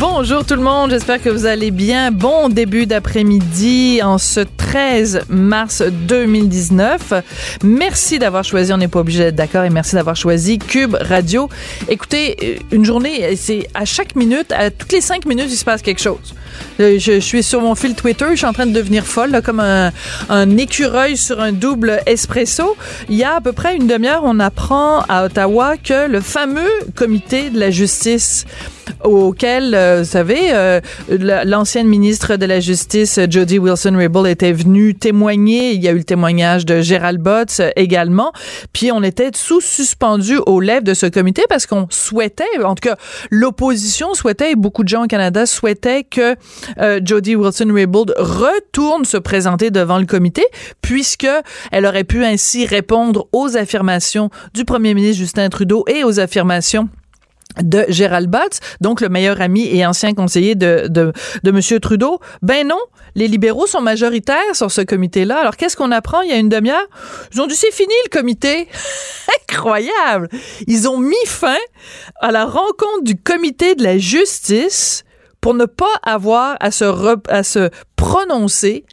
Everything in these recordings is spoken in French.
Bonjour tout le monde, j'espère que vous allez bien. Bon début d'après-midi en ce 13 mars 2019. Merci d'avoir choisi, on n'est pas obligé d'être d'accord, et merci d'avoir choisi Cube Radio. Écoutez, euh, une journée, c'est à chaque minute, à toutes les cinq minutes, il se passe quelque chose. Euh, je, suis sur mon fil Twitter, je suis en train de devenir folle, comme un écureuil sur un double espresso. Il y a à peu près une demi-heure, on apprend à Ottawa que le fameux comité de la justice auquel, euh, vous savez, euh, la- l'ancienne ministre de la Justice, Jody Wilson-Raybould, était venue témoigner. Il y a eu le témoignage de Gérald Botts euh, également. Puis on était sous suspendu aux lèvres de ce comité parce qu'on souhaitait, en tout cas, l'opposition souhaitait, et beaucoup de gens au Canada souhaitaient que euh, Jody Wilson-Raybould retourne se présenter devant le comité puisque elle aurait pu ainsi répondre aux affirmations du premier ministre Justin Trudeau et aux affirmations de Gérald Butts, donc le meilleur ami et ancien conseiller de, de, de M. Trudeau. Ben non, les libéraux sont majoritaires sur ce comité-là. Alors qu'est-ce qu'on apprend? Il y a une demi-heure? Ils ont dit c'est fini le comité. Incroyable! Ils ont mis fin à la rencontre du comité de la justice pour ne pas avoir à se, re- à se prononcer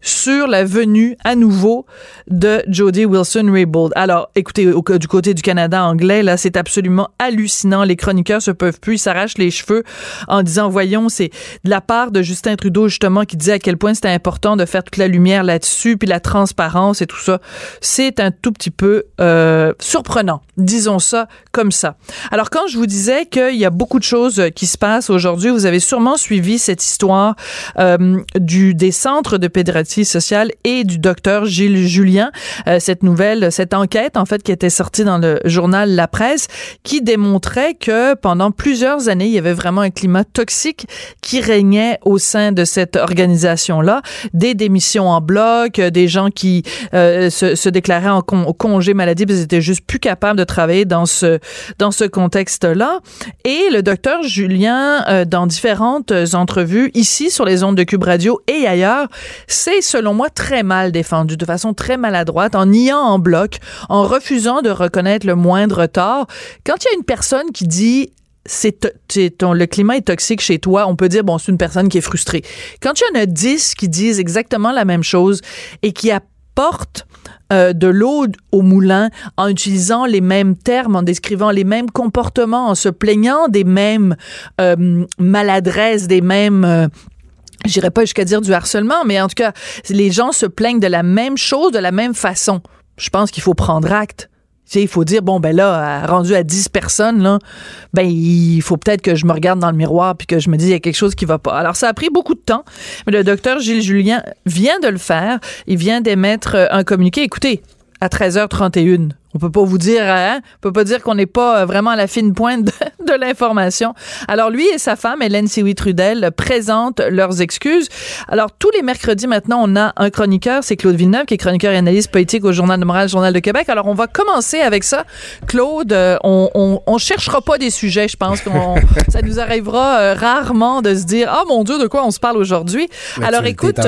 sur la venue à nouveau de Jody Wilson-Raybould. Alors, écoutez, du côté du Canada anglais, là, c'est absolument hallucinant. Les chroniqueurs se peuvent plus, ils s'arrachent les cheveux en disant, voyons, c'est de la part de Justin Trudeau, justement, qui disait à quel point c'était important de faire toute la lumière là-dessus, puis la transparence et tout ça. C'est un tout petit peu euh, surprenant, disons ça comme ça. Alors, quand je vous disais qu'il y a beaucoup de choses qui se passent aujourd'hui, vous avez sûrement suivi cette histoire euh, du des centres de pédiatrie sociale et du docteur Gilles Julien. Euh, cette nouvelle, cette enquête, en fait, qui était sortie dans le journal La Presse, qui démontrait que pendant plusieurs années, il y avait vraiment un climat toxique qui régnait au sein de cette organisation-là. Des démissions en bloc, des gens qui euh, se, se déclaraient en con- congé maladie parce qu'ils étaient juste plus capables de travailler dans ce, dans ce contexte-là. Et le docteur Julien, euh, dans différentes entrevues, ici sur les ondes de Cube Radio et ailleurs, c'est selon moi très mal défendu, de façon très maladroite, en niant en bloc, en refusant de reconnaître le moindre tort. Quand il y a une personne qui dit c'est le climat est toxique chez toi, on peut dire bon c'est une personne qui est frustrée. Quand il y en a dix qui disent exactement la même chose et qui apportent euh, de l'eau au moulin en utilisant les mêmes termes, en décrivant les mêmes comportements, en se plaignant des mêmes euh, maladresses, des mêmes euh, J'irai pas jusqu'à dire du harcèlement, mais en tout cas, les gens se plaignent de la même chose, de la même façon. Je pense qu'il faut prendre acte. Il faut dire, bon, ben là, rendu à 10 personnes, là, ben, il faut peut-être que je me regarde dans le miroir puis que je me dis, il y a quelque chose qui va pas. Alors, ça a pris beaucoup de temps, mais le docteur Gilles Julien vient de le faire. Il vient d'émettre euh, un communiqué. Écoutez, à 13h31. On peut pas vous dire, hein? On peut pas dire qu'on n'est pas euh, vraiment à la fine pointe de, de l'information. Alors, lui et sa femme, Hélène Sioui Trudel, présentent leurs excuses. Alors, tous les mercredis, maintenant, on a un chroniqueur, c'est Claude Villeneuve, qui est chroniqueur et analyste politique au Journal de Montréal, Journal de Québec. Alors, on va commencer avec ça. Claude, euh, on, on, on cherchera pas des sujets, je pense qu'on, ça nous arrivera euh, rarement de se dire, ah, mon Dieu, de quoi on se parle aujourd'hui? Alors, écoute.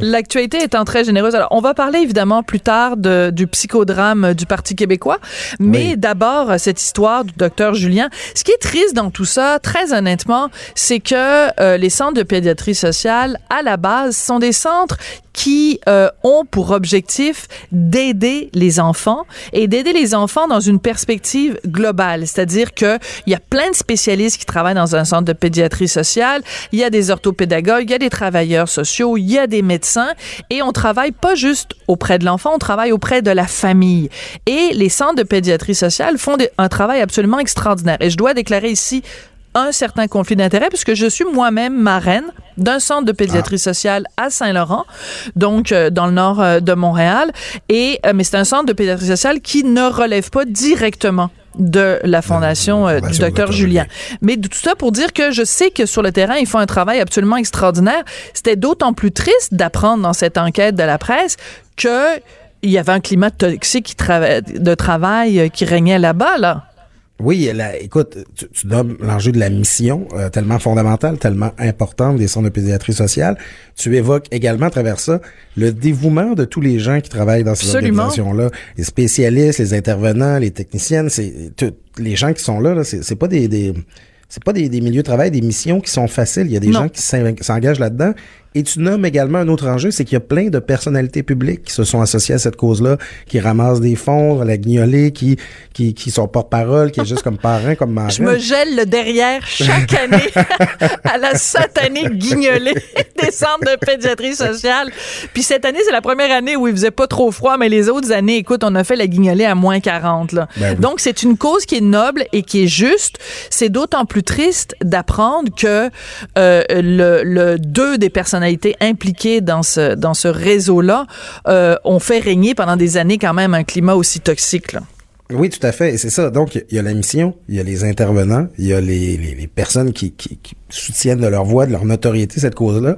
L'actualité étant très généreuse. Alors, on va parler évidemment plus tard de, du psychodrame du Parti québécois, mais Oui. d'abord, euh, cette histoire du docteur Julien. Ce qui est triste dans tout ça, très honnêtement, c'est que euh, les centres de pédiatrie sociale, à la base, sont des centres qui euh, ont pour objectif d'aider les enfants et d'aider les enfants dans une perspective globale, c'est-à-dire que il y a plein de spécialistes qui travaillent dans un centre de pédiatrie sociale, il y a des orthopédagogues, il y a des travailleurs sociaux, il y a des médecins et on travaille pas juste auprès de l'enfant, on travaille auprès de la famille. Et les centres de pédiatrie sociale font des- un travail absolument extraordinaire et je dois déclarer ici un certain conflit d'intérêts puisque je suis moi-même marraine d'un centre de pédiatrie sociale à Saint-Laurent, donc euh, dans le nord euh, de Montréal. Et euh, mais c'est un centre de pédiatrie sociale qui ne relève pas directement de la fondation euh, du Fondation docteur. Julien. Mais tout ça pour dire que je sais que sur le terrain, ils font un travail absolument extraordinaire. C'était d'autant plus triste d'apprendre dans cette enquête de la presse que il y avait un climat toxique qui de travail euh, qui régnait là-bas, là. Oui, écoute, tu, tu donnes l'enjeu de la mission, euh, tellement fondamentale, tellement importante des centres de pédiatrie sociale. Tu évoques également à travers ça le dévouement de tous les gens qui travaillent dans ces organisations-là, les spécialistes, les intervenants, les techniciennes, c'est les gens qui sont là, là c'est pas des, des c'est pas des, des, milieux de travail, des missions qui sont faciles. Il y a des gens qui s'engagent là-dedans et tu nommes également un autre enjeu, c'est qu'il y a plein de personnalités publiques qui se sont associées à cette cause-là, qui ramassent des fonds, la guignolée, qui, qui, qui sont porte-parole, qui est juste comme parrain, comme marraine. Je me gèle le derrière chaque année à la satanée guignolée des centres de pédiatrie sociale. Puis cette année, c'est la première année où il faisait pas trop froid, mais les autres années, écoute, on a fait la guignolée à moins 40. Là. Ben Donc, c'est une cause qui est noble et qui est juste. C'est d'autant plus triste d'apprendre que euh, le, le deux des personnes été impliquées dans ce, dans ce réseau-là euh, ont fait régner pendant des années quand même un climat aussi toxique. Oui, tout à fait. Et c'est ça. Donc, il y a la mission, il y a les intervenants, il y a les, les, personnes qui, qui, soutiennent de leur voix, de leur notoriété cette cause-là.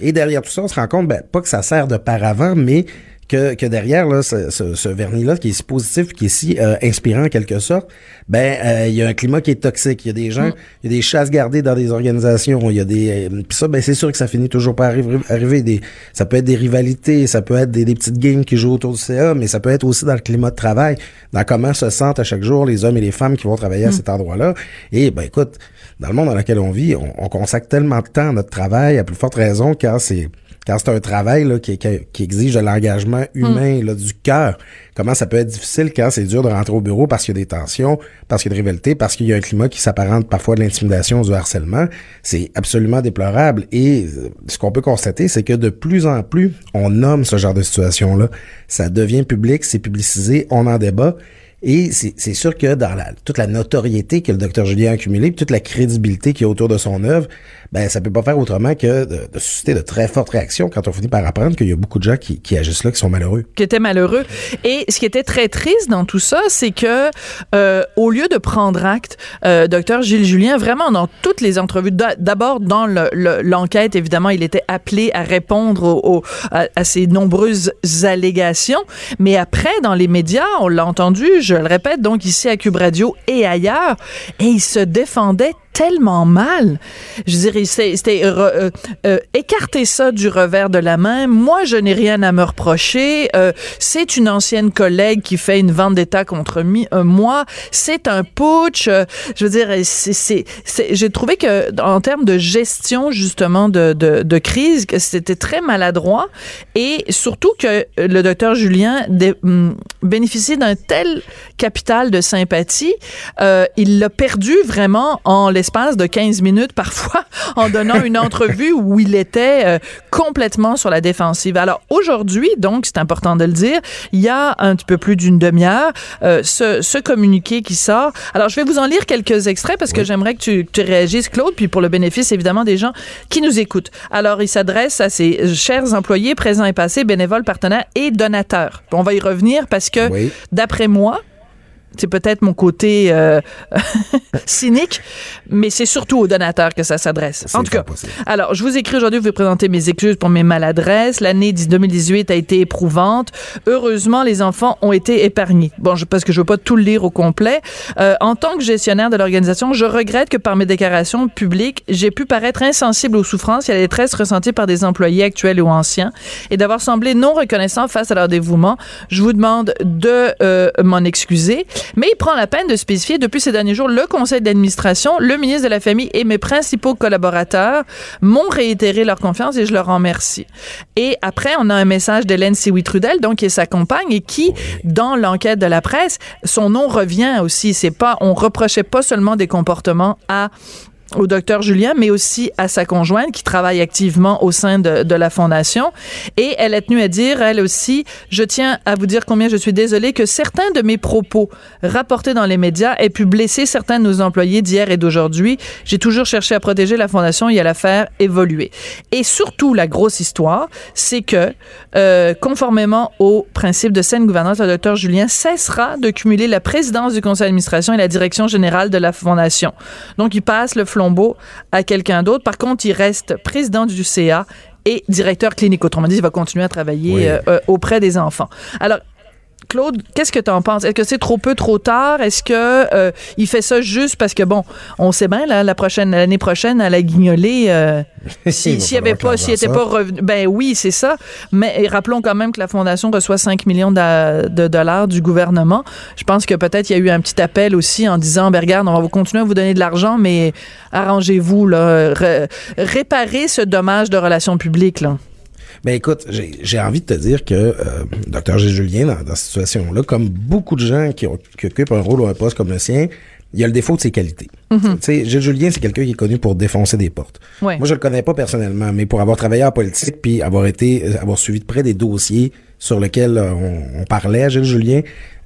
Et derrière tout ça, on se rend compte, ben, pas que ça sert de paravent, mais que, que derrière là, ce, ce, vernis-là, qui est si positif, qui est si euh, inspirant en quelque sorte, ben euh, il y a un climat qui est toxique. Il y a des gens, mm. il y a des chasses gardées dans des organisations. Il y a des, euh, ça, ben c'est sûr que ça finit toujours par arriver. des, ça peut être des rivalités, ça peut être des, des petites games qui jouent autour du CA, mais ça peut être aussi dans le climat de travail, dans comment se sentent à chaque jour les hommes et les femmes qui vont travailler à mm. cet endroit-là. Et ben écoute, dans le monde dans lequel on vit, on, on consacre tellement de temps à notre travail, à plus forte raison quand c'est quand c'est un travail là, qui, qui, exige de l'engagement humain, mm. là, du cœur, comment ça peut être difficile quand c'est dur de rentrer au bureau parce qu'il y a des tensions, parce qu'il y a des rivalités, parce qu'il y a un climat qui s'apparente parfois de l'intimidation, du harcèlement? C'est absolument déplorable. Et ce qu'on peut constater, c'est que de plus en plus, on nomme ce genre de situation-là. Ça devient public, c'est publicisé, on en débat. Et c'est sûr que dans la, toute la notoriété que le docteur Julien a accumulée, toute la crédibilité qu'il y a autour de son œuvre, ben ça peut pas faire autrement que de, de, susciter de très fortes réactions quand on finit par apprendre qu'il y a beaucoup de gens qui, qui, agissent là, qui sont malheureux. Qui étaient malheureux. Et ce qui était très triste dans tout ça, c'est que euh, au lieu de prendre acte, euh, docteur Gilles Julien, vraiment dans toutes les entrevues, d'abord dans l'enquête, évidemment, il était appelé à répondre au, à, à, ces nombreuses allégations, mais après, dans les médias, on l'a entendu, je le répète, donc ici à Cube Radio et ailleurs, et il se défendait tellement mal. Je dirais, c'était euh, euh, écarter ça du revers de la main. Moi, je n'ai rien à me reprocher. Euh, c'est une ancienne collègue qui fait une vente d'État contre moi. C'est un putsch. je veux dire, j'ai trouvé que en termes de gestion justement de, de, de crise, c'était très maladroit et surtout que le docteur Julien hum, bénéficiait d'un tel capital de sympathie, il l'a perdu vraiment en l'espace de 15 minutes parfois en donnant une entrevue où il était euh, complètement sur la défensive. Alors aujourd'hui, donc c'est important de le dire, il y a un petit peu plus d'une demi-heure euh, ce, ce, communiqué qui sort. Alors je vais vous en lire quelques extraits parce que j'aimerais que tu, tu réagisses Claude, puis pour le bénéfice évidemment des gens qui nous écoutent. Alors il s'adresse à ses chers employés présents et passés, bénévoles, partenaires et donateurs. On va y revenir parce que d'après moi, c'est peut-être mon côté euh, cynique, mais c'est surtout aux donateurs que ça s'adresse. En tout cas, alors, je vous écris aujourd'hui, vous présenter mes excuses pour mes maladresses. L'année 2018 a été éprouvante. Heureusement, les enfants ont été épargnés. Bon, je, parce que je veux pas tout le lire au complet. Euh, en tant que gestionnaire de l'organisation, je regrette que par mes déclarations publiques, j'ai pu paraître insensible aux souffrances et à la détresse ressenties par des employés actuels ou anciens et d'avoir semblé non reconnaissant face à leur dévouement. Je vous demande de euh, m'en excuser. Mais il prend la peine de spécifier depuis ces derniers jours le conseil d'administration, le ministre de la Famille et mes principaux collaborateurs m'ont réitéré leur confiance et je leur remercie. Et après, on a un message d'Hélène Siwi-Trudel, donc qui est sa compagne et qui, dans l'enquête de la presse, son nom revient aussi. C'est pas, on reprochait pas seulement des comportements à au docteur Julien, mais aussi à sa conjointe qui travaille activement au sein de, de, la fondation. Et elle a tenu à dire, elle aussi, je tiens à vous dire combien je suis désolée que certains de mes propos rapportés dans les médias aient pu blesser certains de nos employés d'hier et d'aujourd'hui. J'ai toujours cherché à protéger la fondation et à la faire évoluer. Et surtout, la grosse histoire, c'est que, euh, conformément au principe de saine gouvernance, le docteur Julien cessera de cumuler la présidence du conseil d'administration et la direction générale de la fondation. Donc, il passe le à quelqu'un d'autre. Par contre, il reste président du CA et directeur clinique. Autrement dit, il va continuer à travailler euh, euh, auprès des enfants. Alors, Claude, qu'est-ce que tu en penses? Est-ce que c'est trop peu, trop tard? Est-ce que euh, il fait ça juste parce que, bon, on sait bien, là, la prochaine, l'année prochaine, à la guignolée, euh, s'il si, avait pas, s'il était pas revenu, ben oui, c'est ça. Mais rappelons quand même que la Fondation reçoit 5 millions de, dollars du gouvernement. Je pense que peut-être il y a eu un petit appel aussi en disant, ben regarde, on va vous continuer à vous donner de l'argent, mais arrangez-vous, là, réparez ce dommage de relations publiques, là. Ben écoute, j'ai envie de te dire que euh, Dr. G. Julien, dans, dans cette situation-là, comme beaucoup de gens qui, occupent un rôle ou un poste comme le sien, il y a le défaut de ses qualités. Mm-hmm. Tu sais, Gilles Julien, c'est quelqu'un qui est connu pour défoncer des portes. Moi, je le connais pas personnellement, mais pour avoir travaillé en politique puis avoir été, euh, avoir suivi de près des dossiers sur lesquels euh, on, parlait à Gilles Julien,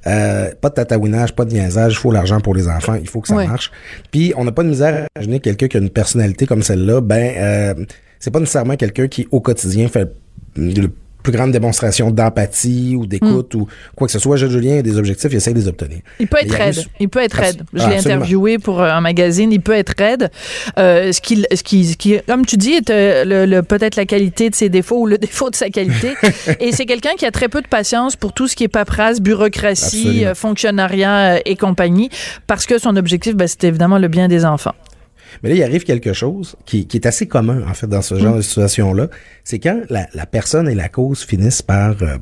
euh, pas de tatouinage, pas de niaisage, il faut l'argent pour les enfants, il faut que ça marche. Puis on n'a pas de misère à imaginer quelqu'un qui a une personnalité comme celle-là, ben euh, c'est pas nécessairement quelqu'un qui au quotidien fait le plus grande démonstration d'empathie ou d'écoute hmm. ou quoi que ce soit. Julien a des objectifs, il essaie de les obtenir. Il peut être raide. Il peut être raide. Je l'ai interviewé pour un magazine. Il peut être raide. Euh, ce, qui, ce, qui, ce qui, comme tu dis, est euh, le, peut-être la qualité de ses défauts ou le défaut de sa qualité. et c'est quelqu'un qui a très peu de patience pour tout ce qui est paperasse, bureaucratie, euh, fonctionnariat et compagnie, parce que son objectif, ben, c'est évidemment le bien des enfants. Mais là, il arrive quelque chose qui, est assez commun, en fait, dans ce genre mm. de situation-là. C'est quand la, personne et la cause finissent par euh,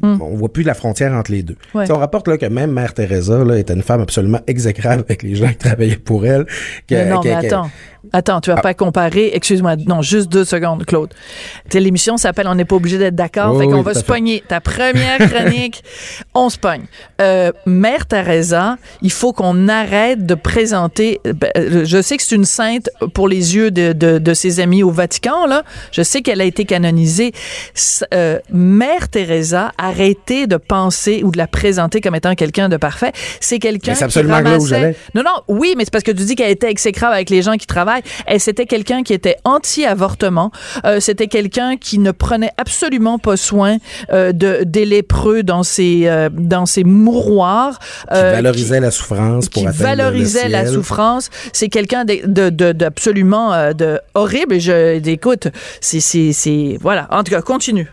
Mm. On voit plus la frontière entre les deux. On rapporte là, que même Mère Teresa là, était une femme absolument exécrable avec les gens qui travaillaient pour elle. non, mais attends. Attends, tu vas ah. pas comparer. Excuse-moi, non, juste deux secondes, Claude. L'émission s'appelle On n'est pas obligé d'être d'accord. fait qu'on va se pogner. Ta première chronique, on se pogne. Euh, Mère Teresa, il faut qu'on arrête de présenter. Ben, je sais que c'est une sainte pour les yeux de, de, ses amis au Vatican, là. Je sais qu'elle a été canonisée. Euh, Mère Teresa arrêter de penser ou de la présenter comme étant quelqu'un de parfait. C'est quelqu'un qui absolument ramassait... Non, non, oui, mais c'est parce que tu dis qu'elle était exécrable avec les gens qui travaillent. Elle, c'était quelqu'un qui était anti-avortement. Euh, c'était quelqu'un qui ne prenait absolument pas soin euh, de, des lépreux dans ses, euh, dans ses mouroirs. qui valorisait la souffrance pour Qui valorisait la souffrance. C'est quelqu'un d'absolument de, de, de, horrible. Et je, écoute, c'est, voilà. En tout cas, continue.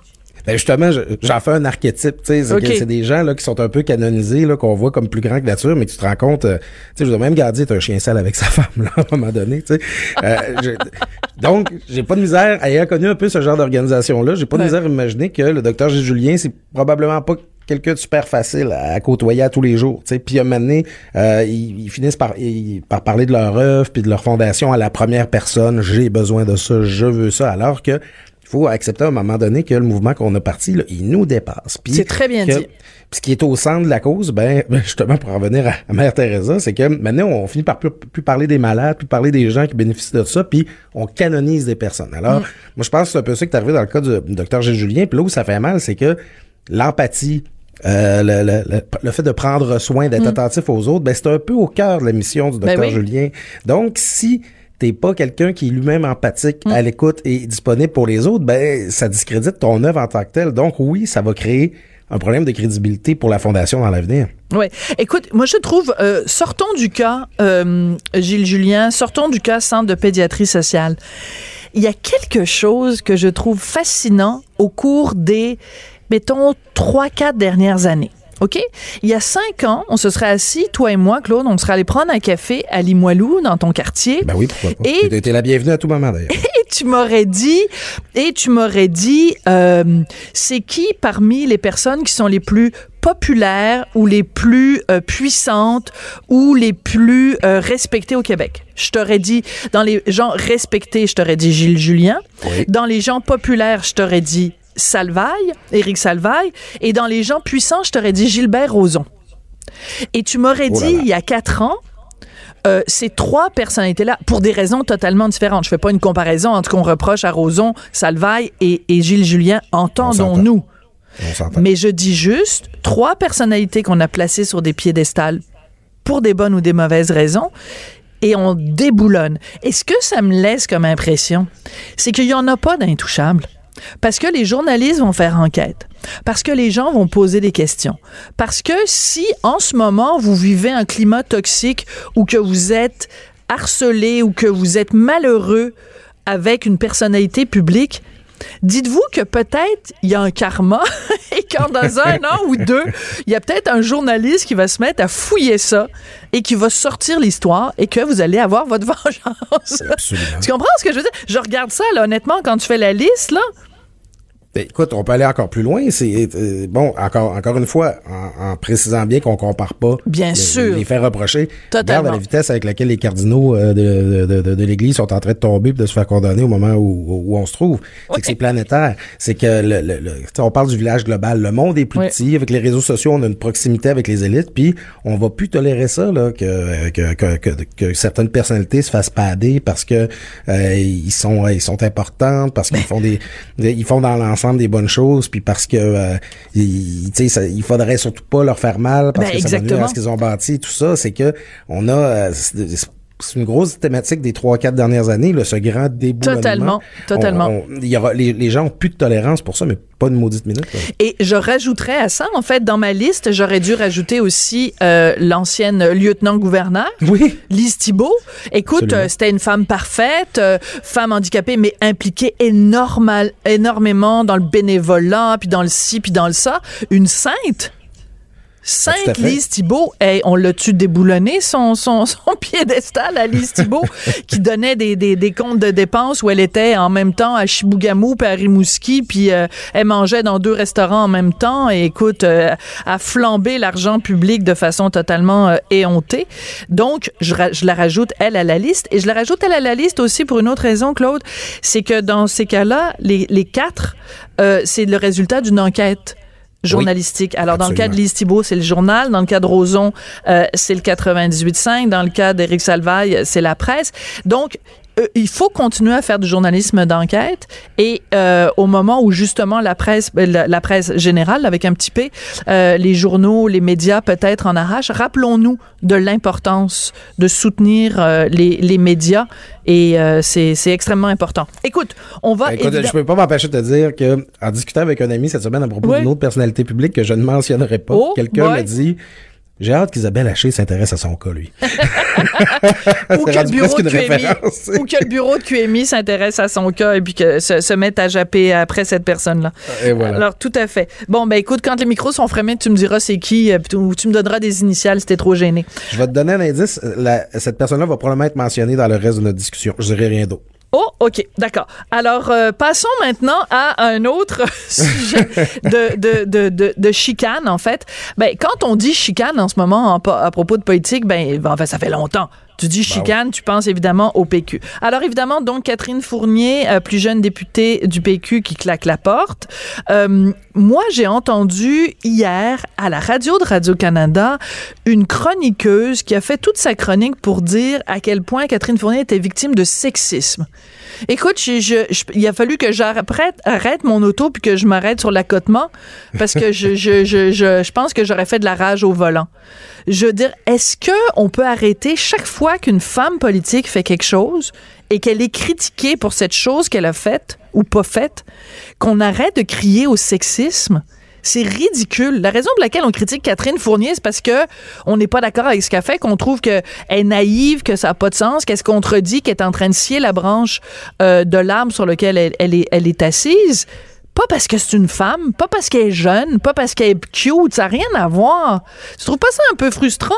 Ben justement, j'en fais un archétype, tu sais, c'est des gens là qui sont un peu canonisés, là qu'on voit comme plus grands que nature, mais tu te rends compte, euh, tu sais, je dois même garder un chien sale avec sa femme là, à un moment donné, tu sais. Euh, donc, j'ai pas de misère, ayant connu un peu ce genre d'organisation là, j'ai pas de misère à imaginer que le docteur G. Julien, c'est probablement pas quelqu'un de super facile à, côtoyer à tous les jours. sais. Puis à un moment donné, euh, ils, finissent par, par parler de leur œuvre puis de leur fondation à la première personne. J'ai besoin de ça, je veux ça. Alors que faut accepter à un moment donné que le mouvement qu'on a parti, là, il nous dépasse. C'est très bien dit. ce qui est au centre de la cause, ben, ben justement pour revenir à, Mère Teresa, c'est que maintenant on finit par plus, parler des malades, plus parler des gens qui bénéficient de ça, puis on canonise des personnes. Alors, mm. moi je pense que c'est un peu ça qui est arrivé dans le cas du docteur Gilles Julien. Puis là où ça fait mal, c'est que l'empathie, euh, le, fait de prendre soin, d'être mm. attentif aux autres, ben c'est un peu au cœur de la mission du ben docteur Julien. Donc si t'es pas quelqu'un qui est lui-même empathique, mm. à l'écoute et disponible pour les autres, ben ça discrédite ton œuvre en tant que telle. Donc oui, ça va créer un problème de crédibilité pour la fondation dans l'avenir. Oui. Écoute, moi je trouve, euh, sortons du cas euh, Gilles Julien, sortons du cas Centre de pédiatrie sociale. Il y a quelque chose que je trouve fascinant au cours des, mettons, trois, quatre dernières années. OK? Il y a cinq ans, on se serait assis, toi et moi, Claude, on serait allé prendre un café à Limoilou, dans ton quartier. Ben oui, pourquoi pas. Et tu la bienvenue à tout moment, d'ailleurs. Et tu m'aurais dit, et tu m'aurais dit, euh, c'est qui parmi les personnes qui sont les plus populaires ou les plus euh, puissantes ou les plus euh, respectées au Québec? Je t'aurais dit, dans les gens respectés, je t'aurais dit Gilles Julien. Dans les gens populaires, je t'aurais dit Salvaille, Éric Salvaille, et dans les gens puissants, je t'aurais dit Gilbert Rozon. Et tu m'aurais oh dit il y a quatre ans, euh, ces trois personnalités-là, pour des raisons totalement différentes. Je fais pas une comparaison entre ce qu'on reproche à Rozon, Salvaille et, Gilles Julien, entendons-nous. Mais je dis juste trois personnalités qu'on a placées sur des piédestals pour des bonnes ou des mauvaises raisons et on déboulonne. Et ce que ça me laisse comme impression, c'est qu'il y en a pas d'intouchables. Parce que les journalistes vont faire enquête. Parce que les gens vont poser des questions. Parce que si en ce moment vous vivez un climat toxique ou que vous êtes harcelé ou que vous êtes malheureux avec une personnalité publique, dites-vous que peut-être il y a un karma et qu'en dans un an ou deux, il y a peut-être un journaliste qui va se mettre à fouiller ça et qui va sortir l'histoire et que vous allez avoir votre vengeance. Absolument. tu comprends ce que je veux dire? Je regarde ça, là, honnêtement, quand tu fais la liste, là. Ben, écoute, on peut aller encore plus loin. C'est euh, bon, encore encore une fois, en, en précisant bien qu'on compare pas Bien les, sûr. les faits reprochés. Totalement. Regarde à la vitesse avec laquelle les cardinaux euh, de, de, de, de l'Église sont en train de tomber et de se faire condamner au moment où, où on se trouve. C'est que c'est planétaire. C'est que le, le, le- on parle du village global. Le monde est plus Oui. petit. Avec les réseaux sociaux, on a une proximité avec les élites. Puis on va plus tolérer ça là que que, que, que, que certaines personnalités se fassent pader parce que euh, ils sont ils sont importantes parce qu'ils font des ils font dans l'ensemble des bonnes choses puis parce que euh, ça- il faudrait surtout pas leur faire mal parce Ben, que ça va exactement. à ce qu'ils ont bâti tout ça c'est que on a euh, c'est une grosse thématique des trois quatre dernières années là, ce grand déboulonnement Totalement, totalement. On- on- il y aura les, les gens ont plus de tolérance pour ça mais pas une maudite minute là. Et je rajouterais à ça, en fait, dans ma liste, j'aurais dû rajouter aussi euh, l'ancienne lieutenant-gouverneur. oui Lise Thibault. Écoute, euh, c'était une femme parfaite, euh, femme handicapée, mais impliquée énorme, énormément dans le bénévolat, puis dans le ci, puis dans le ça. Une sainte? Ah, fait. Lise Thibault, hey, on l'a-tu déboulonné son, son, son piédestal à Lise Thibault, qui donnait des, des, des comptes de dépenses où elle était en même temps à Chibougamau puis à Rimouski, puis euh, elle mangeait dans deux restaurants en même temps et écoute, euh, à flamber l'argent public de façon totalement euh, éhontée. Donc, je la rajoute, elle, à la liste. Et je la rajoute, elle, à la liste aussi pour une autre raison, Claude, c'est que dans ces cas-là, les, les quatre, euh, c'est le résultat d'une enquête journalistique. Alors, dans le cas de. Lise Thibault, c'est le journal. Dans le cas de Roson, euh, c'est le 98.5. Dans le cas d'Éric Salvaille, c'est la presse. Donc, il faut continuer à faire du journalisme d'enquête et euh, au moment où justement la presse euh, la, la presse générale avec un petit p euh, les journaux les médias peut-être en arrachent rappelons-nous de l'importance de soutenir euh, les, les médias et euh, c'est extrêmement important écoute on va Ben, écoute, évidemment- je peux pas m'empêcher de te dire que en discutant avec un ami cette semaine à propos Oui. d'une autre personnalité publique que je ne mentionnerai pas, Oh, quelqu'un m'a dit j'ai hâte qu'Isabelle Haché s'intéresse à son cas, lui. ou que le bureau de QMI ou que le bureau de QMI s'intéresse à son cas et puis que se, se mette à japper après cette personne-là. Voilà. Alors tout à fait. Bon ben écoute, quand les micros sont fermés, tu me diras c'est qui euh, ou tu me donneras des initiales si t'es trop gêné. Je vais te donner un indice. La- cette personne-là va probablement être mentionnée dans le reste de notre discussion. Je dirai rien d'autre. Oh, OK, d'accord. Alors, euh, passons maintenant à un autre sujet de, de, de, de, chicane, en fait. Ben, quand on dit chicane en ce moment en à propos de politique, ben, enfin, ça fait longtemps. Tu dis chicane, tu penses évidemment au PQ. Alors évidemment, donc Catherine Fournier, euh, plus jeune députée du PQ qui claque la porte. Euh, moi, j'ai entendu hier à la radio de Radio-Canada une chroniqueuse qui a fait toute sa chronique pour dire à quel point Catherine Fournier était victime de sexisme. Écoute, il a fallu que j'arrête arrête mon auto puis que je m'arrête sur l'accotement parce que je pense que j'aurais fait de la rage au volant. Je veux dire, est-ce que on peut arrêter chaque fois qu'une femme politique fait quelque chose et qu'elle est critiquée pour cette chose qu'elle a faite ou pas faite, qu'on arrête de crier au sexisme? C'est ridicule. La raison pour laquelle on critique Catherine Fournier, c'est parce que on n'est pas d'accord avec ce qu'elle fait, qu'on trouve qu'elle est naïve, que ça n'a pas de sens, qu'elle se contredit, qu'elle est en train de scier la branche euh, de l'arbre sur laquelle elle, elle est, elle est assise. Pas parce que c'est une femme, pas parce qu'elle est jeune, pas parce qu'elle est cute, ça n'a rien à voir. Tu trouves pas ça un peu frustrant?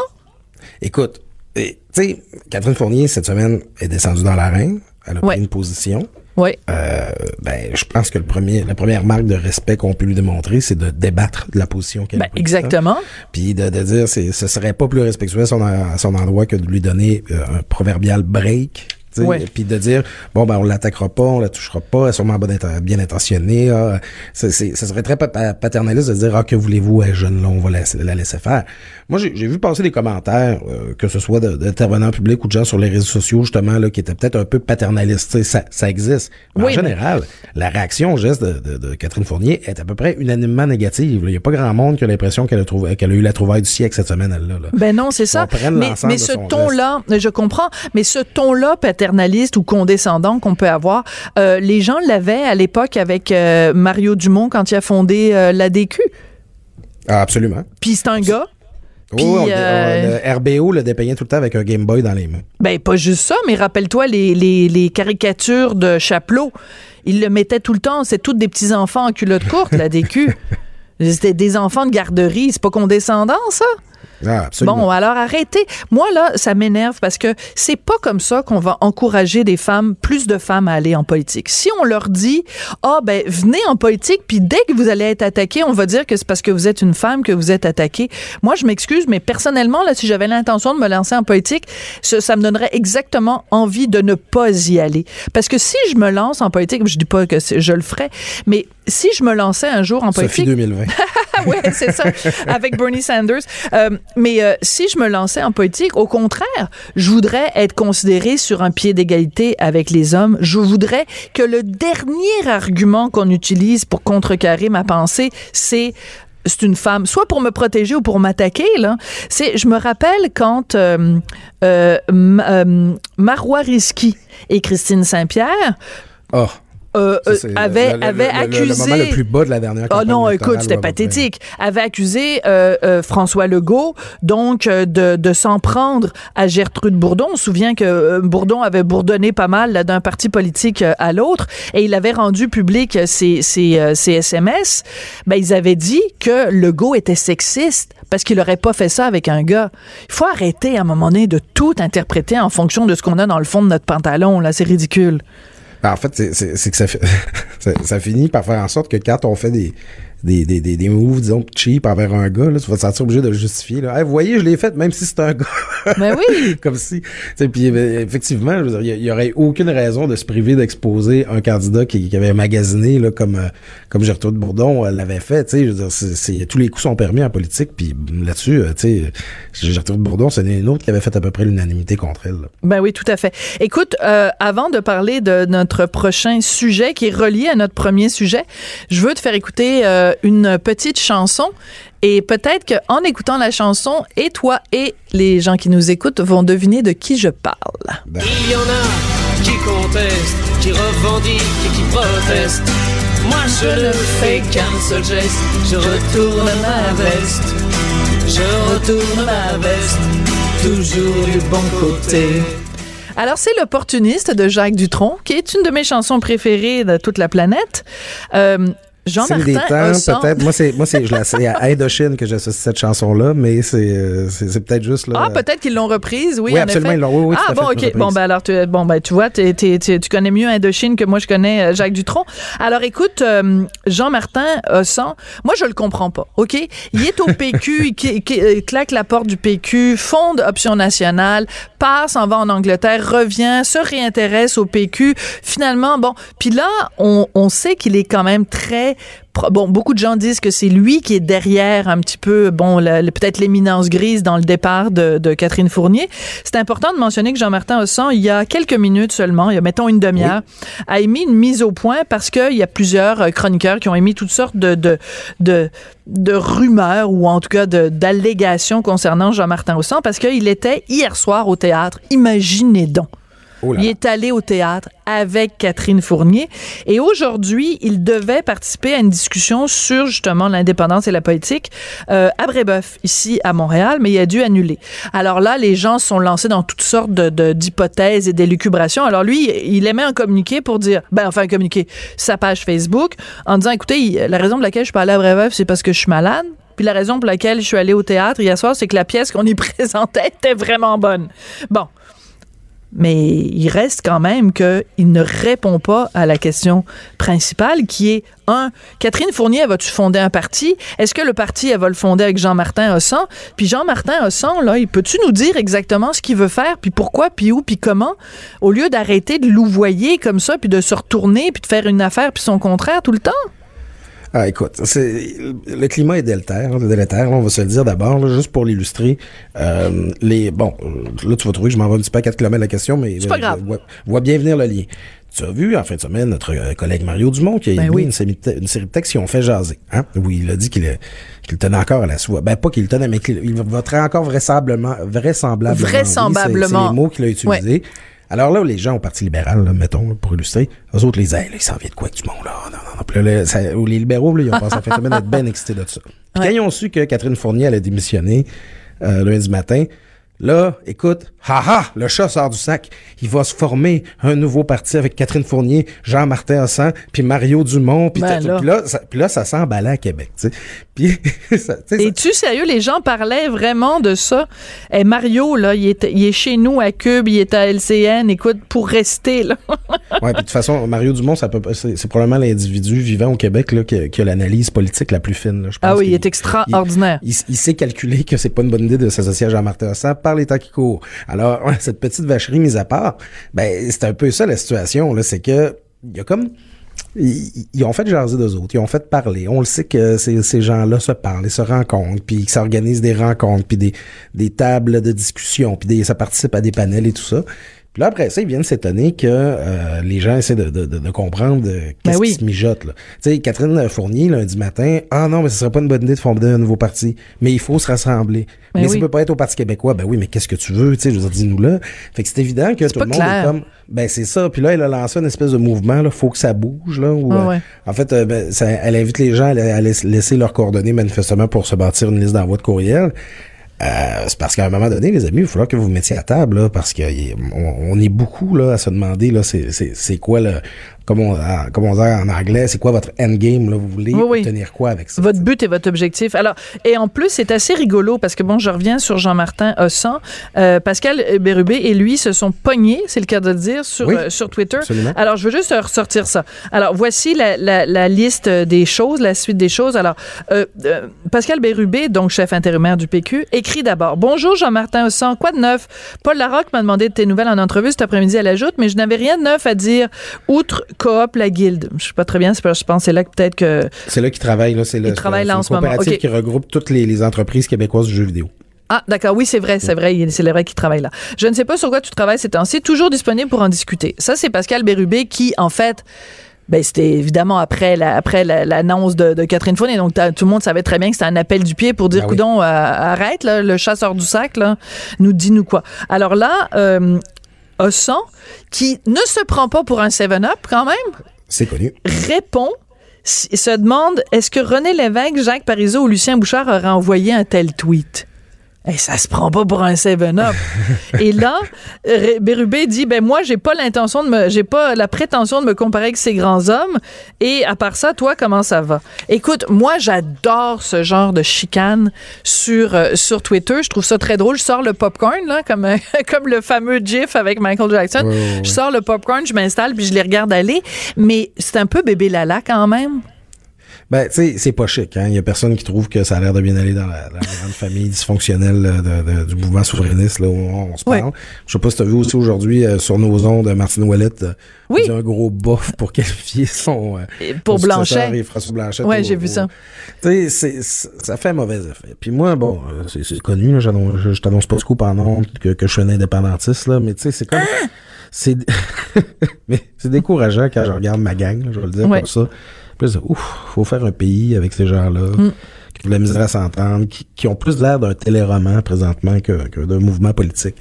Écoute, tu sais, Catherine Fournier, cette semaine, est descendue dans l'arène. Elle a Ouais. pris une position. Oui. Euh, ben, je pense que le premier, la première marque de respect qu'on peut lui démontrer, c'est de débattre de la position qu'elle Ben, a prise. exactement. Puis de, de dire, c'est, ce serait pas plus respectueux à son, à son endroit que de lui donner euh, un proverbial break. Ouais. Puis de dire, bon, ben, on l'attaquera pas, on la touchera pas, elle est sûrement bien intentionnée. ah, ça serait très pa- pa- paternaliste de dire, ah, que voulez-vous, elle jeune là, on va la, la laisser faire. Moi, j'ai, vu passer des commentaires, euh, que ce soit d'intervenants publics ou de gens sur les réseaux sociaux, justement, là, qui étaient peut-être un peu paternalistes. Ça, ça existe. Mais Oui, en mais- général, la réaction au geste de, de- de Catherine Fournier est à peu près unanimement négative. Il n'y a pas grand monde qui a l'impression qu'elle a, eu la trouvaille du siècle cette semaine, là. Ben non, c'est ça. Mais, ce ton-là, je comprends, mais ce ton-là paternaliste ou condescendant qu'on peut avoir, euh, les gens l'avaient à l'époque avec euh, Mario Dumont quand il a fondé euh, l'ADQ. Ah, absolument. Puis c'est un gars. Oh, on- euh, le RBO le dépeignait tout le temps avec un Game Boy dans les mains. Ben, pas juste ça, mais rappelle-toi les, les, les caricatures de Chapelot. Il le mettait tout le temps. C'est toutes des petits enfants en culotte courte, la DQ. C'était des enfants de garderie. C'est pas condescendant, ça? Ah. Bon, alors arrêtez. Moi, là, ça m'énerve parce que c'est pas comme ça qu'on va encourager des femmes, plus de femmes à aller en politique. Si on leur dit, ah, ben, venez en politique, puis dès que vous allez être attaqué, on va dire que c'est parce que vous êtes une femme que vous êtes attaqué. Moi, je m'excuse, mais personnellement, là, si j'avais l'intention de me lancer en politique, ça, ça me donnerait exactement envie de ne pas y aller. Parce que si je me lance en politique, je dis pas que je le ferais, mais si je me lançais un jour en Sophie politique, 2020. ah ouais, c'est ça, avec Bernie Sanders. Euh, mais euh, si je me lançais en politique, au contraire, je voudrais être considérée sur un pied d'égalité avec les hommes. Je voudrais que le dernier argument qu'on utilise pour contrecarrer ma pensée, c'est c'est une femme, soit pour me protéger ou pour m'attaquer. Là, c'est, je me rappelle quand euh, euh, euh, Marois Risky et Christine Saint-Pierre Oh, euh, ça, euh, le- le- le- accusé. Le moment le plus bas de la dernière Oh campagne non, électorale, écoute, c'était pathétique. Avait accusé euh, euh, François Legault, donc, de, de s'en prendre à Gertrude Bourdon. On se souvient que Bourdon avait bourdonné pas mal d'un parti politique à l'autre et il avait rendu public ses, ses, ses SMS. Ben, ils avaient dit que Legault était sexiste parce qu'il aurait pas fait ça avec un gars. Il faut arrêter à un moment donné de tout interpréter en fonction de ce qu'on a dans le fond de notre pantalon. Là, c'est ridicule. Ben, en fait, c'est- que ça, ça finit par faire en sorte que quand on fait des, des, des, des, des moves, disons, cheap envers un gars, là, tu vas te sentir obligé de le justifier. Là. Hey, vous voyez, je l'ai fait, même si c'est un gars. Ben oui. Comme si. Puis euh, effectivement, il y a- il y, aurait aucune raison de se priver d'exposer un candidat qui, qui avait magasiné, là, comme, euh, comme Gertrude Bourdon euh, l'avait fait. Je veux dire, tous les coups sont permis en politique. Puis là-dessus, euh, Gertrude Bourdon, c'est une autre qui avait fait à peu près l'unanimité contre elle. là. Ben oui, tout à fait. Écoute, euh, avant de parler de notre prochain sujet qui est relié à notre premier sujet, je veux te faire écouter euh, une petite chanson et peut-être qu'en écoutant la chanson, et toi et les gens qui nous écoutent vont deviner de qui je parle. Il y en a qui contestent, qui revendiquent et qui protestent. Moi je ne fais qu'un seul geste, je retourne ma veste. Je retourne ma veste, toujours du bon côté. Alors, c'est l'opportuniste de Jacques Dutronc, qui est une de mes chansons préférées de toute la planète. Euh, Celle Jean-Martin des temps, peut-être. Moi, c'est, moi, c'est, je la sais à Indochine que j'associe cette chanson-là, mais c'est, euh, c'est, c'est peut-être juste, là. Ah, peut-être qu'ils l'ont reprise, oui, Oui, en absolument, effet. ils l'ont- oui, oui, ah, bon, OK. Bon, ben alors, tu, bon, ben, tu vois, t'es- t'es- tu connais mieux Indochine que moi, je connais euh, Jacques Dutronc. Alors, écoute, euh, Jean-Martin Hossan, moi, je le comprends pas, OK? Il est au PQ, il, claque la porte du PQ, fonde Option Nationale, passe, en va en Angleterre, revient, se réintéresse au PQ. Finalement, bon, puis là, on, on sait qu'il est quand même très bon, beaucoup de gens disent que c'est lui qui est derrière un petit peu, bon, peut-être l'éminence grise dans le départ de, de Catherine Fournier. C'est important de mentionner que Jean-Martin Hossan, il y a quelques minutes seulement, il y a mettons une demi-heure, a émis une mise au point parce qu'il y a plusieurs euh, chroniqueurs qui ont émis toutes sortes de, de, de, de rumeurs ou en tout cas de- d'allégations concernant Jean-Martin Hossan parce qu'il était hier soir au théâtre. Imaginez donc. Oh là Il est allé au théâtre avec Catherine Fournier et aujourd'hui, il devait participer à une discussion sur justement l'indépendance et la politique euh, à Brébeuf, ici à Montréal, mais il a dû annuler. Alors là, les gens sont lancés dans toutes sortes de- de- d'hypothèses et d'élucubrations. Alors lui, il aimait un communiqué pour dire, ben enfin un communiqué, sa page Facebook, en disant, écoutez, la raison pour laquelle je suis pas allé à Brébeuf, c'est parce que je suis malade. Puis la raison pour laquelle je suis allé au théâtre hier soir, c'est que la pièce qu'on y présentait était vraiment bonne. Bon, mais il reste quand même qu'il ne répond pas à la question principale qui est, un, Catherine Fournier, elle va-tu fonder un parti? Est-ce que le parti, elle va le fonder avec Jean-Martin Hossan? Puis Jean-Martin Hossan, là, il peut-tu nous dire exactement ce qu'il veut faire, puis pourquoi, puis où, puis comment, au lieu d'arrêter de louvoyer comme ça, puis de se retourner, puis de faire une affaire, puis son contraire tout le temps? Ah, écoute, c'est, le climat est délétère, hein, délétère, là, on va se le dire d'abord, là, juste pour l'illustrer. Euh, les, bon, euh, là, tu vas trouver que je m'en vais un petit peu à 4 km la question, mais C'est pas euh, grave. Vois, vois bien venir le lien. Tu as vu, en fin de semaine, notre euh, collègue Mario Dumont qui a Ben oui. une, série de textes qui ont fait jaser, hein, où il a dit qu'il qu'il tenait encore à la soie. Ben, pas qu'il le tenait, mais qu'il il voterait encore vraisemblablement, vraisemblablement. oui, c'est- Vraisemblablement. C'est les mots qu'il a utilisés. Alors là, les gens au Parti libéral, là, mettons, là, pour illustrer, eux autres, les ailes, là, ils s'en viennent de quoi du monde, là? Non, Puis là, ça- les libéraux, là, ils ont passé la fin de semaine à être bien excités de ça. Puis quand ils ont su que Catherine Fournier allait démissionner euh, lundi matin. Là, écoute, haha, le chat sort du sac. Il va se former un nouveau parti avec Catherine Fournier, Jean-Martin Hassan, puis Mario Dumont, puis Ben là. ça, puis là, ça s'emballait à Québec, tu sais. Puis, ça- Es-tu sérieux? Les gens parlaient vraiment de ça. Et Mario, là, il est, il est chez nous à Cube, il est à LCN, écoute, pour rester, là. Ouais, puis de toute façon, Mario Dumont, ça peut c'est c'est probablement l'individu vivant au Québec là, qui, a- qui a l'analyse politique la plus fine. là. Je pense Ah oui, il est extraordinaire. Il, il sait calculer que c'est pas une bonne idée de s'associer à Jean-Martin Hassan par les temps qui courent. Alors, cette petite vacherie mise à part, ben, c'est un peu ça la situation, là. C'est que, il y a comme, ils, ont fait jaser d'eux autres, ils ont fait parler. On le sait que ces, gens-là se parlent, ils se rencontrent, puis qu'ils s'organisent des rencontres, puis des, des tables de discussion, puis des, ça participe à des panels et tout ça. Puis là, après ça, ils viennent s'étonner que euh, les gens essaient de, de, de, de comprendre euh, qu'est-ce Ben oui. qui se mijote. Tu sais, Catherine Fournier, lundi matin, ah non, mais ce serait pas une bonne idée de fonder un nouveau parti, mais il faut se rassembler. Ben mais ça oui. peut pas être au Parti québécois. Ben oui, mais qu'est-ce que tu veux? Tu sais, je veux dis-nous là. Fait que c'est évident que tout le monde clair. est comme, ben c'est ça. Puis là, elle a lancé une espèce de mouvement, là, faut que ça bouge, là. où, Ah euh, ouais. En fait, euh, ben, ça- elle invite les gens à, à laiss- laisser leurs coordonnées manifestement pour se bâtir une liste d'envoi de courriel. Euh, c'est parce qu'à un moment donné, les amis, il va que vous vous mettiez à table, là, parce qu'on on est beaucoup là à se demander là, c'est c'est c'est quoi le, comme on, ah, comme on dit en anglais, c'est quoi votre endgame là, vous voulez Oui, obtenir quoi avec ça Votre but et votre objectif. Alors, et en plus, c'est assez rigolo parce que bon, je reviens sur Jean-Martin Hossan. Euh, Pascal Bérubé et lui se sont pognés, c'est le cas de le dire, sur, Oui, euh, sur Twitter. absolument. Alors, je veux juste ressortir ça. Alors, voici la, la, la liste des choses, la suite des choses. Alors, euh, Pascal Bérubé, donc chef intérimaire du PQ, écrit d'abord Bonjour Jean-Martin Hossan, quoi de neuf? Paul Larocque m'a demandé de tes nouvelles en entrevue cet après-midi à la joute, mais je n'avais rien de neuf à dire outre coop la guilde. Je sais pas très bien, c'est je pense que c'est là que peut-être que C'est là qu'ils travaillent là, c'est le- Ils travaillent là en ce moment, coopérative ok. qui regroupe toutes les, les entreprises québécoises du jeu vidéo. Ah, d'accord. Oui, c'est vrai, c'est vrai. C'est vrai qu'il travaille là. Je ne sais pas sur quoi tu travailles ces temps-ci. Toujours disponible pour en discuter. Ça, c'est Pascal Bérubé qui, en fait, ben, c'était évidemment après la- après la- l'annonce de, de Catherine Fournier. Donc, tout le monde savait très bien que c'était un appel du pied pour dire, Ben oui. coudon, euh, arrête, là, le chasseur du sac, là, nous dis-nous quoi. Alors là, euh, Ossan, qui ne se prend pas pour un 7-up quand même, C'est connu. répond, se demande est-ce que René Lévesque, Jacques Parizeau ou Lucien Bouchard auraient envoyé un tel tweet? Eh, ça se prend pas pour un 7-up. Et là, Bérubé dit ben moi j'ai pas l'intention de me j'ai pas la prétention de me comparer avec ces grands hommes et à part ça toi comment ça va? Écoute, moi j'adore ce genre de chicane sur euh, sur Twitter, je trouve ça très drôle, je sors le popcorn là comme euh, comme le fameux gif avec Michael Jackson. Ouais, ouais, ouais. Je sors le popcorn, je m'installe puis je les regarde aller, mais c'est un peu bébé lala quand même. Ben, tu sais, c'est pas chic. Hein? Il y a personne qui trouve que ça a l'air de bien aller dans la, grande famille dysfonctionnelle là, de- de- du mouvement souverainiste là, où on, on se Ouais. parle. Je sais pas si tu as vu aussi aujourd'hui euh, sur nos ondes Martine Ouellette euh, Oui. un gros bof pour qualifier son... euh, Et pour son successeur, Blanchet. et François Blanchet. Ouais, j'ai vu ça. Tu sais, ça fait mauvais effet. Puis moi, bon, euh, c'est connu, là, je, je t'annonce pas ce coup en honte que, que je suis un indépendantiste, là, mais tu sais, c'est comme... Ah! C'est mais c'est décourageant quand je regarde ma gang, là, je vais le dire Ouais. comme ça. Ouf, faut faire un pays avec ces gens-là Mm. qui ont de la misère à s'entendre, qui, qui ont plus l'air d'un téléroman présentement que, que d'un mouvement politique.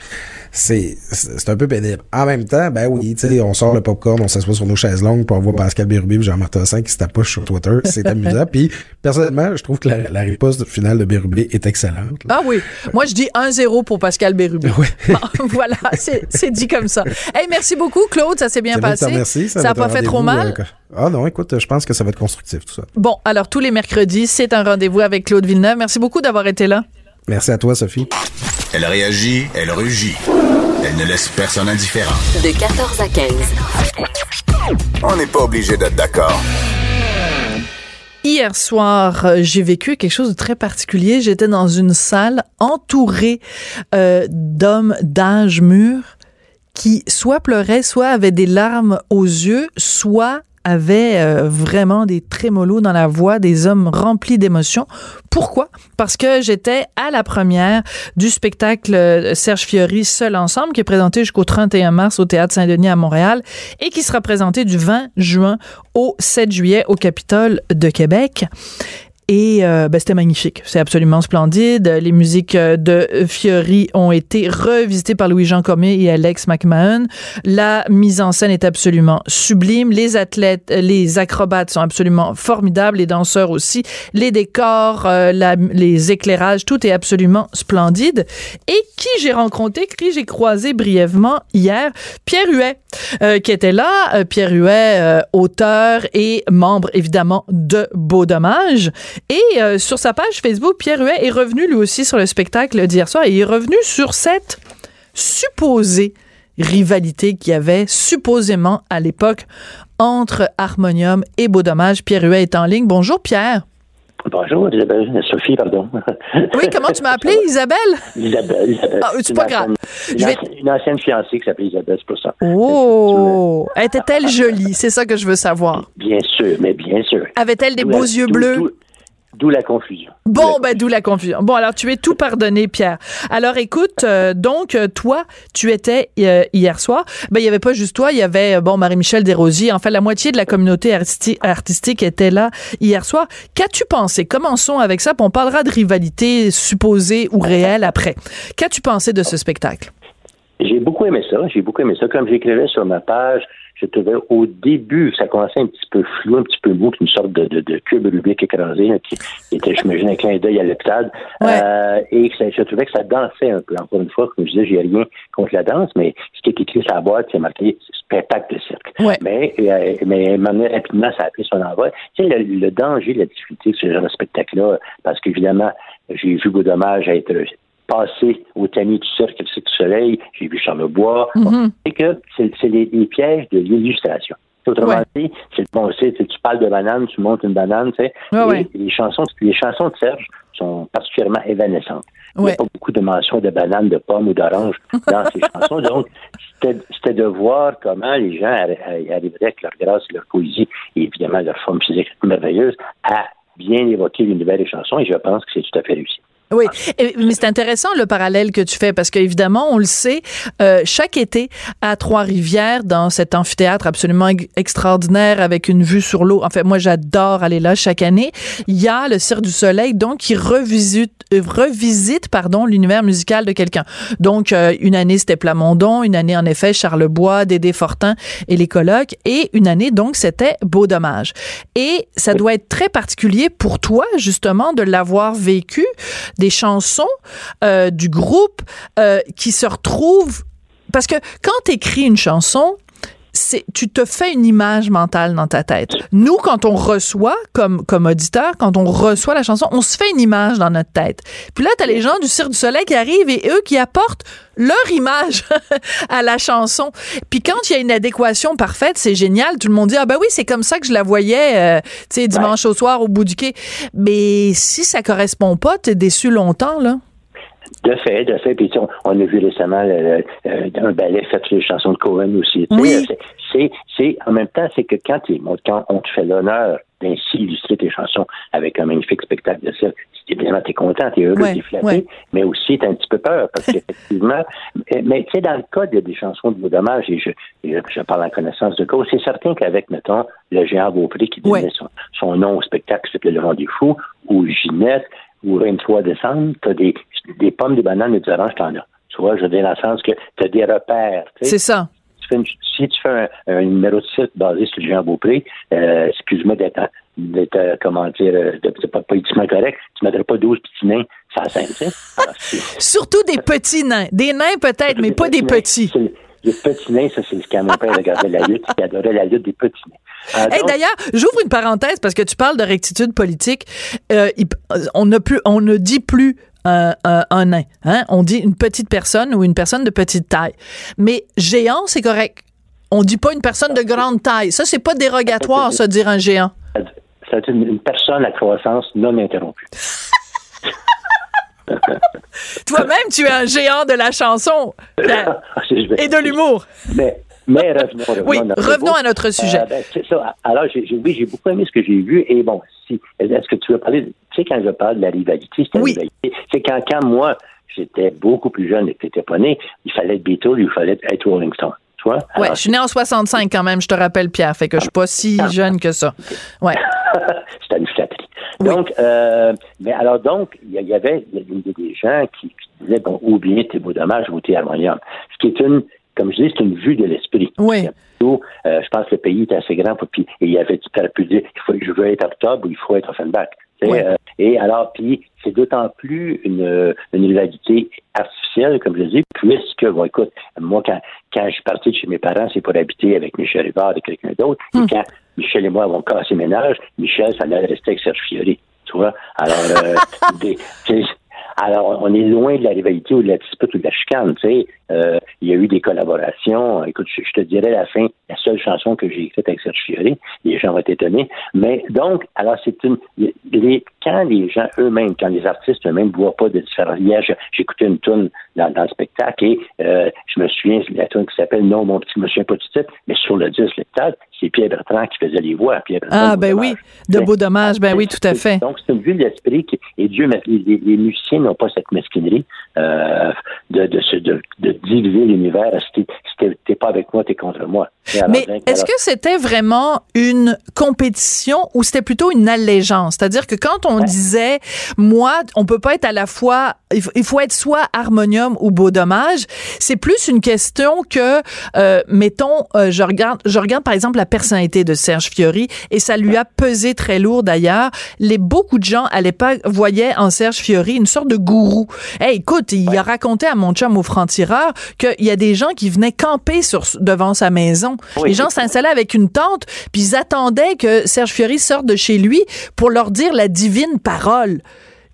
C'est, c'est un peu pénible. En même temps, ben oui, tu sais, on sort le popcorn, on s'assoit sur nos chaises longues, puis on voit Pascal Bérubé et Jean-Martin Hassan qui se tapochent sur Twitter. C'est amusant. Puis, personnellement, je trouve que la, la riposte finale de Bérubé est excellente. là. Ah oui, moi je dis 1-0 pour Pascal Bérubé. Bon, voilà, c'est c'est dit comme ça. Hey, merci beaucoup Claude, ça s'est bien passé. ça va a être pas fait trop mal. euh, ah non, écoute, je pense que ça va être constructif tout ça. Bon, alors tous les mercredis, c'est un rendez-vous avec Claude Villeneuve. Merci beaucoup d'avoir été là. Merci à toi, Sophie. Elle réagit, elle rugit. Elle ne laisse personne indifférent. De 14 à 15. On n'est pas obligé d'être d'accord. Hier soir, euh, j'ai vécu quelque chose de très particulier. J'étais dans une salle entourée euh, d'hommes d'âge mûr qui soit pleuraient, soit avaient des larmes aux yeux, soit avaient euh, vraiment des trémolos dans la voix, des hommes remplis d'émotions. Pourquoi? Parce que j'étais à la première du spectacle euh, Serge Fiori Seul Ensemble, qui est présenté jusqu'au 31 mars au Théâtre Saint-Denis à Montréal et qui sera présenté du 20 juin au 7 juillet au Capitole de Québec. Et euh, ben, c'était magnifique. C'est absolument splendide. Les musiques euh, de Fiori ont été revisitées par Louis-Jean Cormier et Alex McMahon. La mise en scène est absolument sublime. Les athlètes, les acrobates sont absolument formidables. Les danseurs aussi. Les décors, euh, les éclairages, tout est absolument splendide. Et qui j'ai rencontré, qui j'ai croisé brièvement hier, Pierre Huet, euh, qui était là. Pierre Huet, auteur et membre évidemment de Beau Dommage. Et euh, sur sa page Facebook, Pierre Huet est revenu lui aussi sur le spectacle d'hier soir et il est revenu sur cette supposée rivalité qu'il y avait supposément à l'époque entre Harmonium et Beau Dommage. Pierre Huet est en ligne. Bonjour Pierre. Bonjour, Isabelle. Sophie, pardon. Oui, comment tu m'as appelé, Isabelle? Isabelle, Isabelle. Ah, c'est pas grave. Une, ancienne, une, ancienne fiancée qui s'appelait Isabelle, c'est pour ça. Oh! Était-elle jolie? C'est ça que je veux savoir. Bien sûr, mais bien sûr. Avait-elle des beaux yeux bleus? D'où la confusion. Bon, ben d'où la confusion. Bon, alors tu es tout pardonné, Pierre. Alors écoute, euh, donc euh, toi, tu étais euh, hier soir. Ben il y avait pas juste toi, il y avait bon Marie-Michel Desrosiers. En fait, la moitié de la communauté artistique était là hier soir. Qu'as-tu pensé? Commençons avec ça, puis on parlera de rivalité supposée ou réelle après. Qu'as-tu pensé de ce spectacle? J'ai beaucoup aimé ça. J'ai beaucoup aimé ça. Comme j'écrivais sur ma page, je trouvais au début, ça commençait un petit peu flou, un petit peu mou, une sorte de, de, de cube rubique écrasé, hein, qui, était, j'imagine, un clin d'œil à l'heptade. Euh, et ça, je trouvais que ça dansait un peu. Encore une fois, comme je disais, j'ai rien contre la danse, mais ce qui est écrit sur la boîte, c'est marqué spectacle de cirque. Mais, euh, mais rapidement, ça a pris son envol. Tu sais, le, danger, la difficulté de ce genre de spectacle-là, parce qu'évidemment, j'ai vu dommage à être passé au tamis du cercle du soleil, j'ai vu Charlebois, mm c'est que c'est les, pièges de l'illustration. Autrement dit, c'est bon, tu parles de banane, tu montes une banane, tu sais. Les chansons, les chansons de Serge sont particulièrement évanescentes. Il n'y a pas beaucoup de mentions de bananes, de pommes ou d'oranges dans ces chansons. Donc, c'était de voir comment les gens arriveraient avec leur grâce et leur poésie, et évidemment leur forme physique merveilleuse, à bien évoquer une nouvelle chanson, et je pense que c'est tout à fait réussi. Oui, mais c'est intéressant le parallèle que tu fais parce qu'évidemment, on le sait, euh, chaque été à Trois-Rivières, dans cet amphithéâtre absolument extraordinaire avec une vue sur l'eau. En fait, moi, j'adore aller là chaque année. Il y a le Cirque du Soleil, donc qui revisite, euh, revisite pardon, l'univers musical de quelqu'un. Donc, euh, une année c'était Plamondon, une année en effet Charlebois, Dédé Fortin et les colocs, et une année donc c'était Beau Dommage. Et ça doit être très particulier pour toi justement de l'avoir vécu des chansons euh, du groupe euh, qui se retrouvent. Parce que quand tu écris une chanson, c'est tu te fais une image mentale dans ta tête. Nous, quand on reçoit comme comme auditeur, quand on reçoit la chanson, on se fait une image dans notre tête. Puis là, t'as les gens du Cirque du Soleil qui arrivent et eux qui apportent leur image à la chanson. Puis quand il y a une adéquation parfaite, c'est génial. Tout le monde dit ah ben oui, c'est comme ça que je la voyais, euh, tu sais, dimanche au soir au bout du quai. Mais si ça correspond pas, t'es déçu longtemps là. De fait, de fait. Puis on, on a vu récemment un ballet fait sur les chansons de Cohen aussi. Oui. C'est, c'est, en même temps, c'est que quand, quand on te fait l'honneur d'ainsi illustrer tes chansons avec un magnifique spectacle de ça, évidemment, t'es content, t'es heureux, t'es flatté, mais aussi t'as un petit peu peur, parce qu'effectivement, mais tu sais, dans le cas des chansons de vos dommages, et je, je, parle en connaissance de cause, c'est certain qu'avec, mettons, le géant Beaupré qui donnait son, nom au spectacle qui s'appelait Le Rendez-Fou, ou Ginette, ou 23 décembre, tu as des, des pommes, des bananes et des oranges, t'en as. Tu vois, je veux dire dans le sens que tu as des repères. C'est ça. si tu fais un, numéro de site basé sur géant Beaupré, euh, excuse-moi d'être, d'être euh, comment dire, euh, c'est pas politiquement correct, tu ne mettrais pas 12 petits nains ça scène, Surtout des petits nains. Des nains peut-être, mais pas des petits. Les petits nains, ça, c'est ce quand mon père regardait la lutte, il adorait la lutte des petits nains. Ah, d'ailleurs, j'ouvre une parenthèse parce que tu parles de rectitude politique. Euh, on, ne plus, on ne dit plus un, un, nain. Hein? On dit une petite personne ou une personne de petite taille. Mais géant, c'est correct. On dit pas une personne de grande taille. Ça, c'est pas dérogatoire, ça, dire un géant. C'est une personne à croissance non interrompue. Toi-même, tu es un géant de la chanson et de l'humour. Mais, mais revenons, revenons, oui, revenons à notre sujet. Euh, ben, c'est ça. Alors, j'ai, oui, j'ai beaucoup aimé ce que j'ai vu. Et bon, si, est-ce que tu veux parler, tu sais, quand je parle de la rivalité, c'est oui. C'est quand, quand moi, j'étais beaucoup plus jeune et que tu pas né, il fallait être Beatles, il fallait être Rolling Stone. Ouais, je suis né en 65 quand même, je te rappelle, Pierre. Fait que je suis pas si ah. jeune que ça. Ouais. C'était une flatterie. Donc, euh, mais alors donc, il y, avait des gens qui, disaient, bon, oubliez tes beaux dommages, votez harmonium. Ce qui est une, comme je dis, c'est une vue de l'esprit. Oui. Euh, je pense que le pays est assez grand pour, puis, et il y avait, tu pu dire, il faut, je veux être octobre ou il faut être Offenbach. Euh, et alors, puis c'est d'autant plus une, une rivalité artificielle, comme je dis, puisque, bon, écoute, moi, quand, quand je suis parti de chez mes parents, c'est pour habiter avec Michel Rivard et quelqu'un d'autre. Et hmm. quand Michel et moi avons cassé ménage, Michel, ça allait rester avec Serge Fiori. Tu vois? Alors, euh, des, alors, on est loin de la rivalité ou de la dispute ou de la chicane, tu sais. Euh, il y a eu des collaborations. Écoute, je, te dirais la fin, la seule chanson que j'ai écrite avec Serge Fiori, les gens vont être étonnés. Mais donc, alors c'est une... Les, quand les gens eux-mêmes, quand les artistes eux-mêmes ne voient pas de différence. Hier, j'écoutais une tune dans, le spectacle et euh, je me souviens, la tune qui s'appelle Non, mon petit, je me souviens pas du titre, mais sur le disque, le c'est Pierre Bertrand qui faisait les voix. Pierre Bertrand, ah, ben oui, de beaux dommages, ben oui, tout à fait. Donc, c'est une vue de l'esprit et Dieu, les, les musiciens n'ont pas cette mesquinerie euh, de, de, de, de, diviser l'univers. Si t'es pas avec moi, t'es contre moi. Mais est-ce que c'était vraiment une compétition ou c'était plutôt une allégeance? C'est-à-dire que quand on disait, moi, on peut pas être à la fois, il faut être soit harmonium ou beau dommage, c'est plus une question que, euh, mettons, euh, je regarde, je regarde par exemple la personnalité de Serge Fiori et ça lui a pesé très lourd d'ailleurs. Les beaucoup de gens à l'époque voyaient en Serge Fiori une sorte de gourou. Hey, écoute, il a raconté à mon chum au franc-tireur qu'il y a des gens qui venaient camper sur, devant sa maison. Les gens s'installaient avec une tente, puis ils attendaient que Serge Fiori sorte de chez lui pour leur dire la divine parole.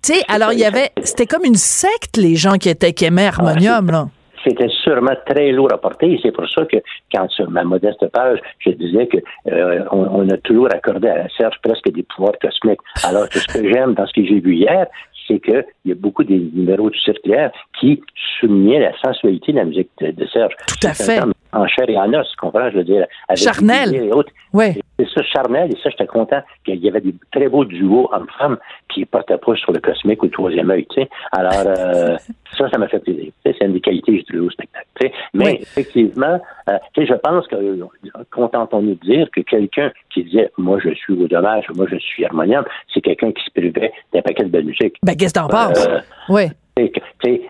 Tu sais, alors il y avait, c'était comme une secte, les gens qui étaient qui aimaient Harmonium, là c'était sûrement très lourd à porter. Et c'est pour ça que, quand sur ma modeste page, je disais que euh, on, a toujours accordé à Serge presque des pouvoirs cosmiques. Alors que ce que j'aime dans ce que j'ai vu hier, c'est qu'il y a beaucoup des numéros du circulaire qui soulignaient la sensualité de la musique de, Serge. Tout à fait. En chair et en os, tu comprends, je veux dire. Charnel. Et autres. Ouais. C'est ça, charnel, et ça, j'étais content qu'il y avait des très beaux duos hommes-femmes qui portaient pas sur le cosmique le troisième œil, tu sais. Alors, euh, ça, ça m'a fait plaisir. C'est une des qualités que je trouve au spectacle. Mais effectivement, euh, je pense que euh, contentons-nous de dire que quelqu'un qui disait Moi je suis au dommage, moi je suis harmonium, c'est quelqu'un qui se privait d'un paquet de belle musique. Ben qu'est-ce que t'en penses? oui.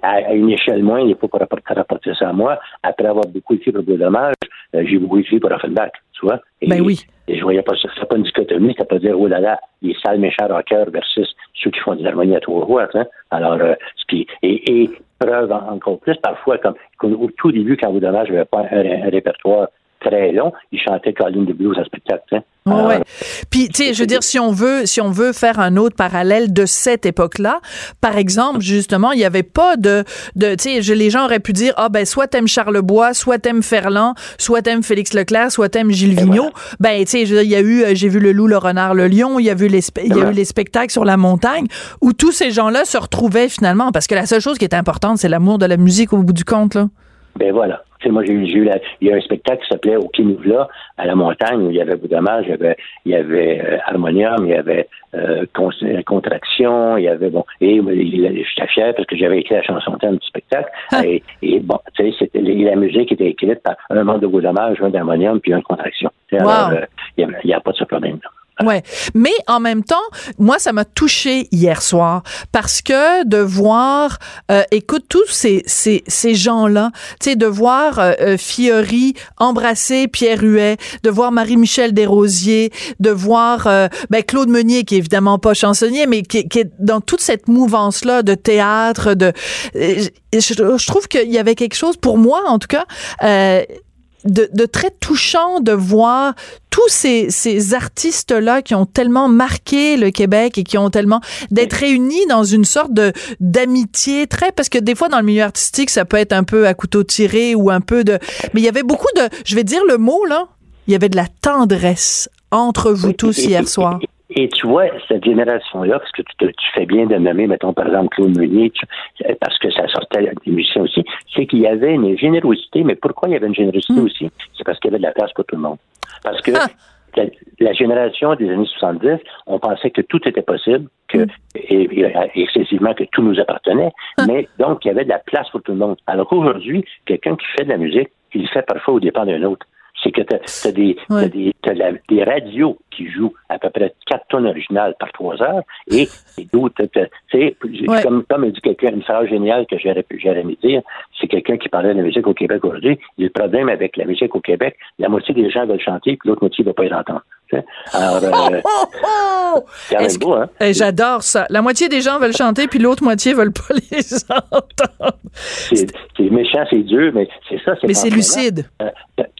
À, une échelle moindre, il n'est pas rapporter, ça à moi. Après avoir beaucoup écrit pour dommage, j'ai beaucoup écrit pour Offenbach, tu vois. Et, ben oui. Et je voyais pas ça. C'est pas une dichotomie, c'est pas dire, oh là là, les sales méchants rockers versus ceux qui font des harmonies à trois voix, hein. Alors, ce qui, et, et preuve encore plus, parfois, comme, au tout début, quand vous dommage, je n'avais pas un, répertoire très long, il chantait Colline de Blues à spectacle. Hein. ouais. Puis, tu sais, je veux dire, si on veut, si on veut faire un autre parallèle de cette époque-là, par exemple, justement, il n'y avait pas de, de tu sais, les gens auraient pu dire, ah ben, soit t'aimes Charlebois, soit t'aimes Ferland, soit t'aimes Félix Leclerc, soit t'aimes Gilles Vigneault. Ben, tu sais, il y a eu, euh, j'ai vu le loup, le renard, le lion, il y a eu les, il y a eu les spectacles sur la montagne, où tous ces gens-là se retrouvaient finalement, parce que la seule chose qui est importante, c'est l'amour de la musique au bout du compte, là. Ben voilà. Moi, j'ai eu, il y a un spectacle qui s'appelait Au Kinuvla, à la montagne, où il y avait Boudamage, il y avait, il y avait euh, harmonium, il y avait euh, contraction, il y avait, bon, et j'étais fier parce que j'avais écrit la chanson thème du spectacle. Ah. Et, bon, tu sais, c'était, la musique était écrite par un membre de Boudamage, un d'harmonium, puis un de contraction. Alors, euh, il n'y a, a, pas de ce problème-là. Ouais, mais en même temps, moi ça m'a touché hier soir parce que de voir, euh, écoute tous ces ces, ces gens-là, tu sais, de voir euh, euh, Fiori embrasser Pierre Huet, de voir Marie-Michel Desrosiers, de voir ben, Claude Meunier qui est évidemment pas chansonnier, mais qui, qui est dans toute cette mouvance là de théâtre, de, je, je trouve qu'il y avait quelque chose pour moi en tout cas de, très touchant de voir tous ces, ces artistes-là qui ont tellement marqué le Québec et qui ont tellement d'être réunis dans une sorte de d'amitié très parce que des fois dans le milieu artistique ça peut être un peu à couteau tiré ou un peu de mais il y avait beaucoup de je vais dire le mot là il y avait de la tendresse entre vous tous hier soir. Et tu vois, cette génération-là, parce que tu, fais bien de nommer, mettons, par exemple, Claude Meunier, parce que ça sortait des musiciens aussi, c'est qu'il y avait une générosité, mais pourquoi il y avait une générosité hmm. aussi? C'est parce qu'il y avait de la place pour tout le monde. Parce que ah. la, génération des années 70, on pensait que tout était possible, que hmm. et, excessivement que tout nous appartenait, ah. mais donc il y avait de la place pour tout le monde. Alors qu'aujourd'hui, quelqu'un qui fait de la musique, il le fait parfois au dépend d'un autre C'est que tu as, des, Ouais. des, la- des radios qui jouent à peu près 4 tonnes originales par 3 heures et, et d'autres, Ouais. comme, comme dit quelqu'un, une phrase géniale que j'aurais pu- j'aurais aimé dire, c'est quelqu'un qui parlait de la musique au Québec aujourd'hui. A le problème avec la musique au Québec, la moitié des gens veulent chanter, puis l'autre moitié ne va pas y l'entendre. Alors, euh, Oh, oh! que- beau, hein? J'adore ça. La moitié des gens veulent chanter, puis l'autre moitié veulent pas les entendre. C'est méchant, c'est dur, mais c'est ça. Mais c'est lucide.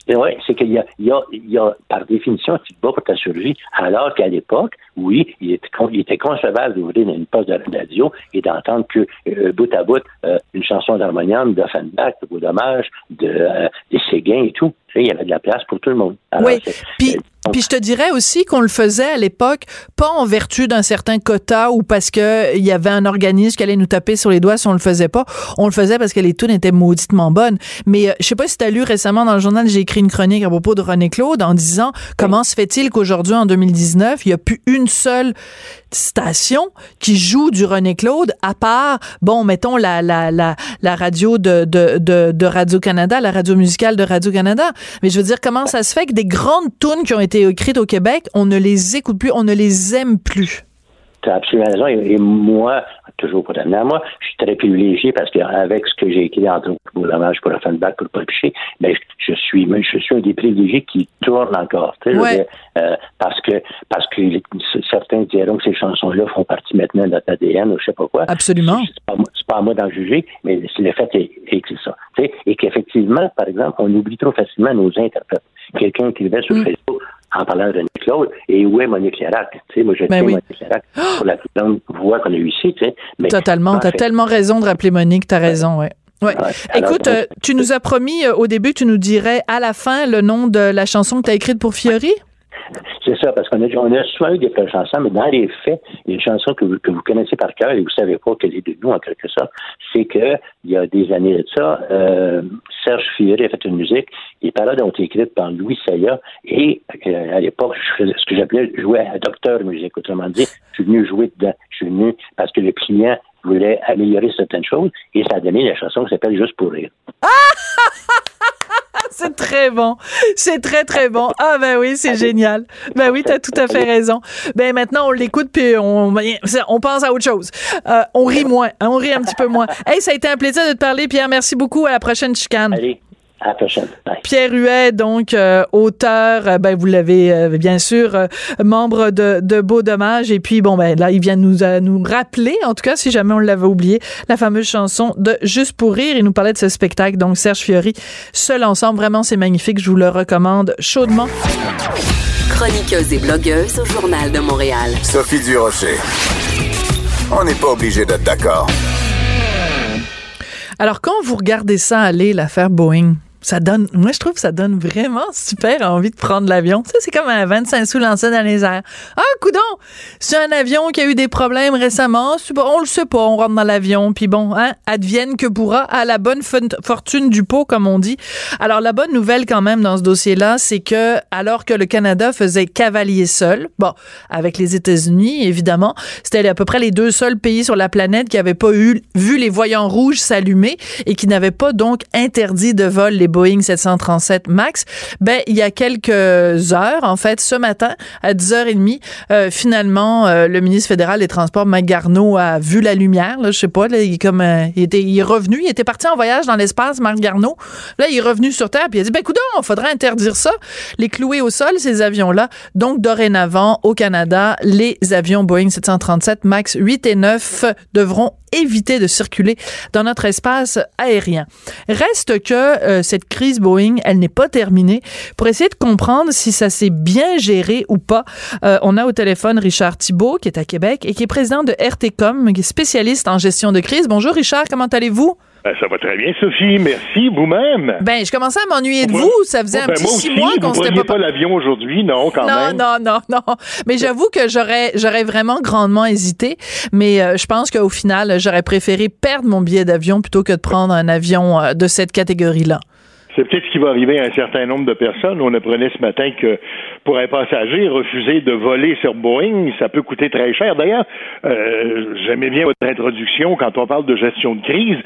oui, c'est qu'il y a, il y, a, il y a, par définition, tu te bats pour ta survie, alors qu'à l'époque, oui, il était, il était concevable d'ouvrir une poste de radio et d'entendre que euh, bout à bout, euh, une chanson d'harmonium, d'Offenbach, de Beau Dommage, de, euh, des Séguins et tout. Il y avait de la place pour tout le monde. Alors, Oui. Puis, puis je te dirais aussi qu'on le faisait à l'époque, pas en vertu d'un certain quota ou parce que il y avait un organisme qui allait nous taper sur les doigts si on le faisait pas. On le faisait parce que les tunes étaient mauditement bonnes. Mais euh, je sais pas si tu as lu récemment dans le journal, j'ai écrit une chronique à propos de René Claude en disant comment se fait-il qu'aujourd'hui, en 2019, il y a plus une seule station qui joue du René Claude à part, bon, mettons la, la, la, la radio de, de, de, de Radio-Canada, la radio musicale de Radio-Canada? Mais je veux dire, comment ça se fait que des grandes tunes qui ont été écrites au Québec, on ne les écoute plus, on ne les aime plus? Tu as absolument raison. Et, moi, toujours pour t'amener à moi, je suis très privilégié parce qu'avec ce que j'ai écrit entre pour dommage pour Offenbach, pour Paul Piché, ben, je suis, je suis un des privilégiés qui tourne encore. Ouais. dire, euh, parce que, parce que certains diront que ces chansons-là font partie maintenant de notre ADN ou je sais pas quoi. Absolument. C'est pas, pas à moi d'en juger, mais le fait est, est que c'est ça. Sais, et qu'effectivement, par exemple, on oublie trop facilement nos interprètes. Quelqu'un écrivait sur. Facebook en parlant de René Claude, et où est Monique Lérac? Tu sais, moi, je Ben oui. Monique Lérac pour la plus grande voix qu'on a eue ici, tu sais. Mais, Totalement. en T'as tellement raison de rappeler Monique, t'as raison, ouais. Ouais. Ouais. Alors, Écoute, euh, tu nous as promis euh, au début tu nous dirais à la fin le nom de la chanson que tu as écrite pour Fiori? C'est ça, parce qu'on a, on a souvent eu des belles chansons, mais dans les faits, il y a une chanson que vous, que vous connaissez par cœur et vous savez pas qu'elle est de nous, en quelque sorte. C'est que, il y a des années de ça, euh, Serge Fiori a fait une musique. Les paroles ont été écrites par Louis Saya et, euh, à l'époque, ce que j'appelais jouer à docteur musique. Autrement dit, je suis venu jouer dedans. Je suis venu parce que le client voulait améliorer certaines choses et ça a donné la chanson qui s'appelle Juste pour rire. C'est très bon. C'est très, très bon. Ah, ben oui, c'est génial. Ben oui, t'as tout à fait raison. Ben maintenant, on l'écoute puis on, on pense à autre chose. Euh, on rit moins. hein, on rit un petit peu moins. Hey, ça a été un plaisir de te parler, Pierre. Merci beaucoup. À la prochaine chicane. Allez, à la prochaine. Bye. Pierre Huet, donc euh, auteur, euh, ben vous l'avez euh, bien sûr, euh, membre de, de Beau Dommage. Et puis bon ben là, il vient nous euh, nous rappeler, en tout cas si jamais on l'avait oublié, la fameuse chanson de Juste pour rire. Il nous parlait de ce spectacle, donc Serge Fiori, seul ensemble, vraiment c'est magnifique. Je vous le recommande chaudement. Chroniqueuse et blogueuse au Journal de Montréal. Sophie Durocher. On n'est pas obligé d'être d'accord. Alors quand vous regardez ça aller, l'affaire Boeing. Ça donne, moi je trouve que ça donne vraiment super envie de prendre l'avion. Ça c'est comme un 25 sous lancé dans les airs. Ah coudon, c'est un avion qui a eu des problèmes récemment. On le sait pas, on rentre dans l'avion puis bon, hein, advienne que pourra à la bonne fortune du pot comme on dit. Alors la bonne nouvelle quand même dans ce dossier-là, c'est que alors que le Canada faisait cavalier seul, bon avec les États-Unis évidemment, c'était à peu près les deux seuls pays sur la planète qui n'avaient pas eu vu les voyants rouges s'allumer et qui n'avaient pas donc interdit de vol les Boeing 737 Max. Ben il y a quelques heures en fait, ce matin à 10h30, euh, finalement euh, le ministre fédéral des Transports Mike Garneau a vu la lumière, là, je sais pas, il comme euh, il était il est revenu, il était parti en voyage dans l'espace Marc Garneau. Là, il est revenu sur terre puis il a dit ben il faudrait interdire ça, les clouer au sol ces avions là. Donc dorénavant au Canada, les avions Boeing 737 Max 8 et 9 devront éviter de circuler dans notre espace aérien. Reste que euh, cette crise Boeing, elle n'est pas terminée. Pour essayer de comprendre si ça s'est bien géré ou pas, euh, on a au téléphone Richard Thibault, qui est à Québec et qui est président de RTCOM, qui est spécialiste en gestion de crise. Bonjour Richard, comment allez-vous? Ben, ça va très bien, Sophie. Merci, vous-même? Ben, je commençais à m'ennuyer de Vous- vous. Ça faisait un petit moi six mois qu'on s'était pas... pas l'avion aujourd'hui, non, quand non, même. non, non, non. Mais j'avoue que j'aurais, j'aurais vraiment grandement hésité. Mais euh, je pense qu'au final, j'aurais préféré perdre mon billet d'avion plutôt que de prendre un avion euh, de cette catégorie-là. C'est peut-être ce qui va arriver à un certain nombre de personnes. On apprenait ce matin que pour un passager, refuser de voler sur Boeing, ça peut coûter très cher. D'ailleurs, euh, j'aimais bien votre introduction quand on parle de gestion de crise.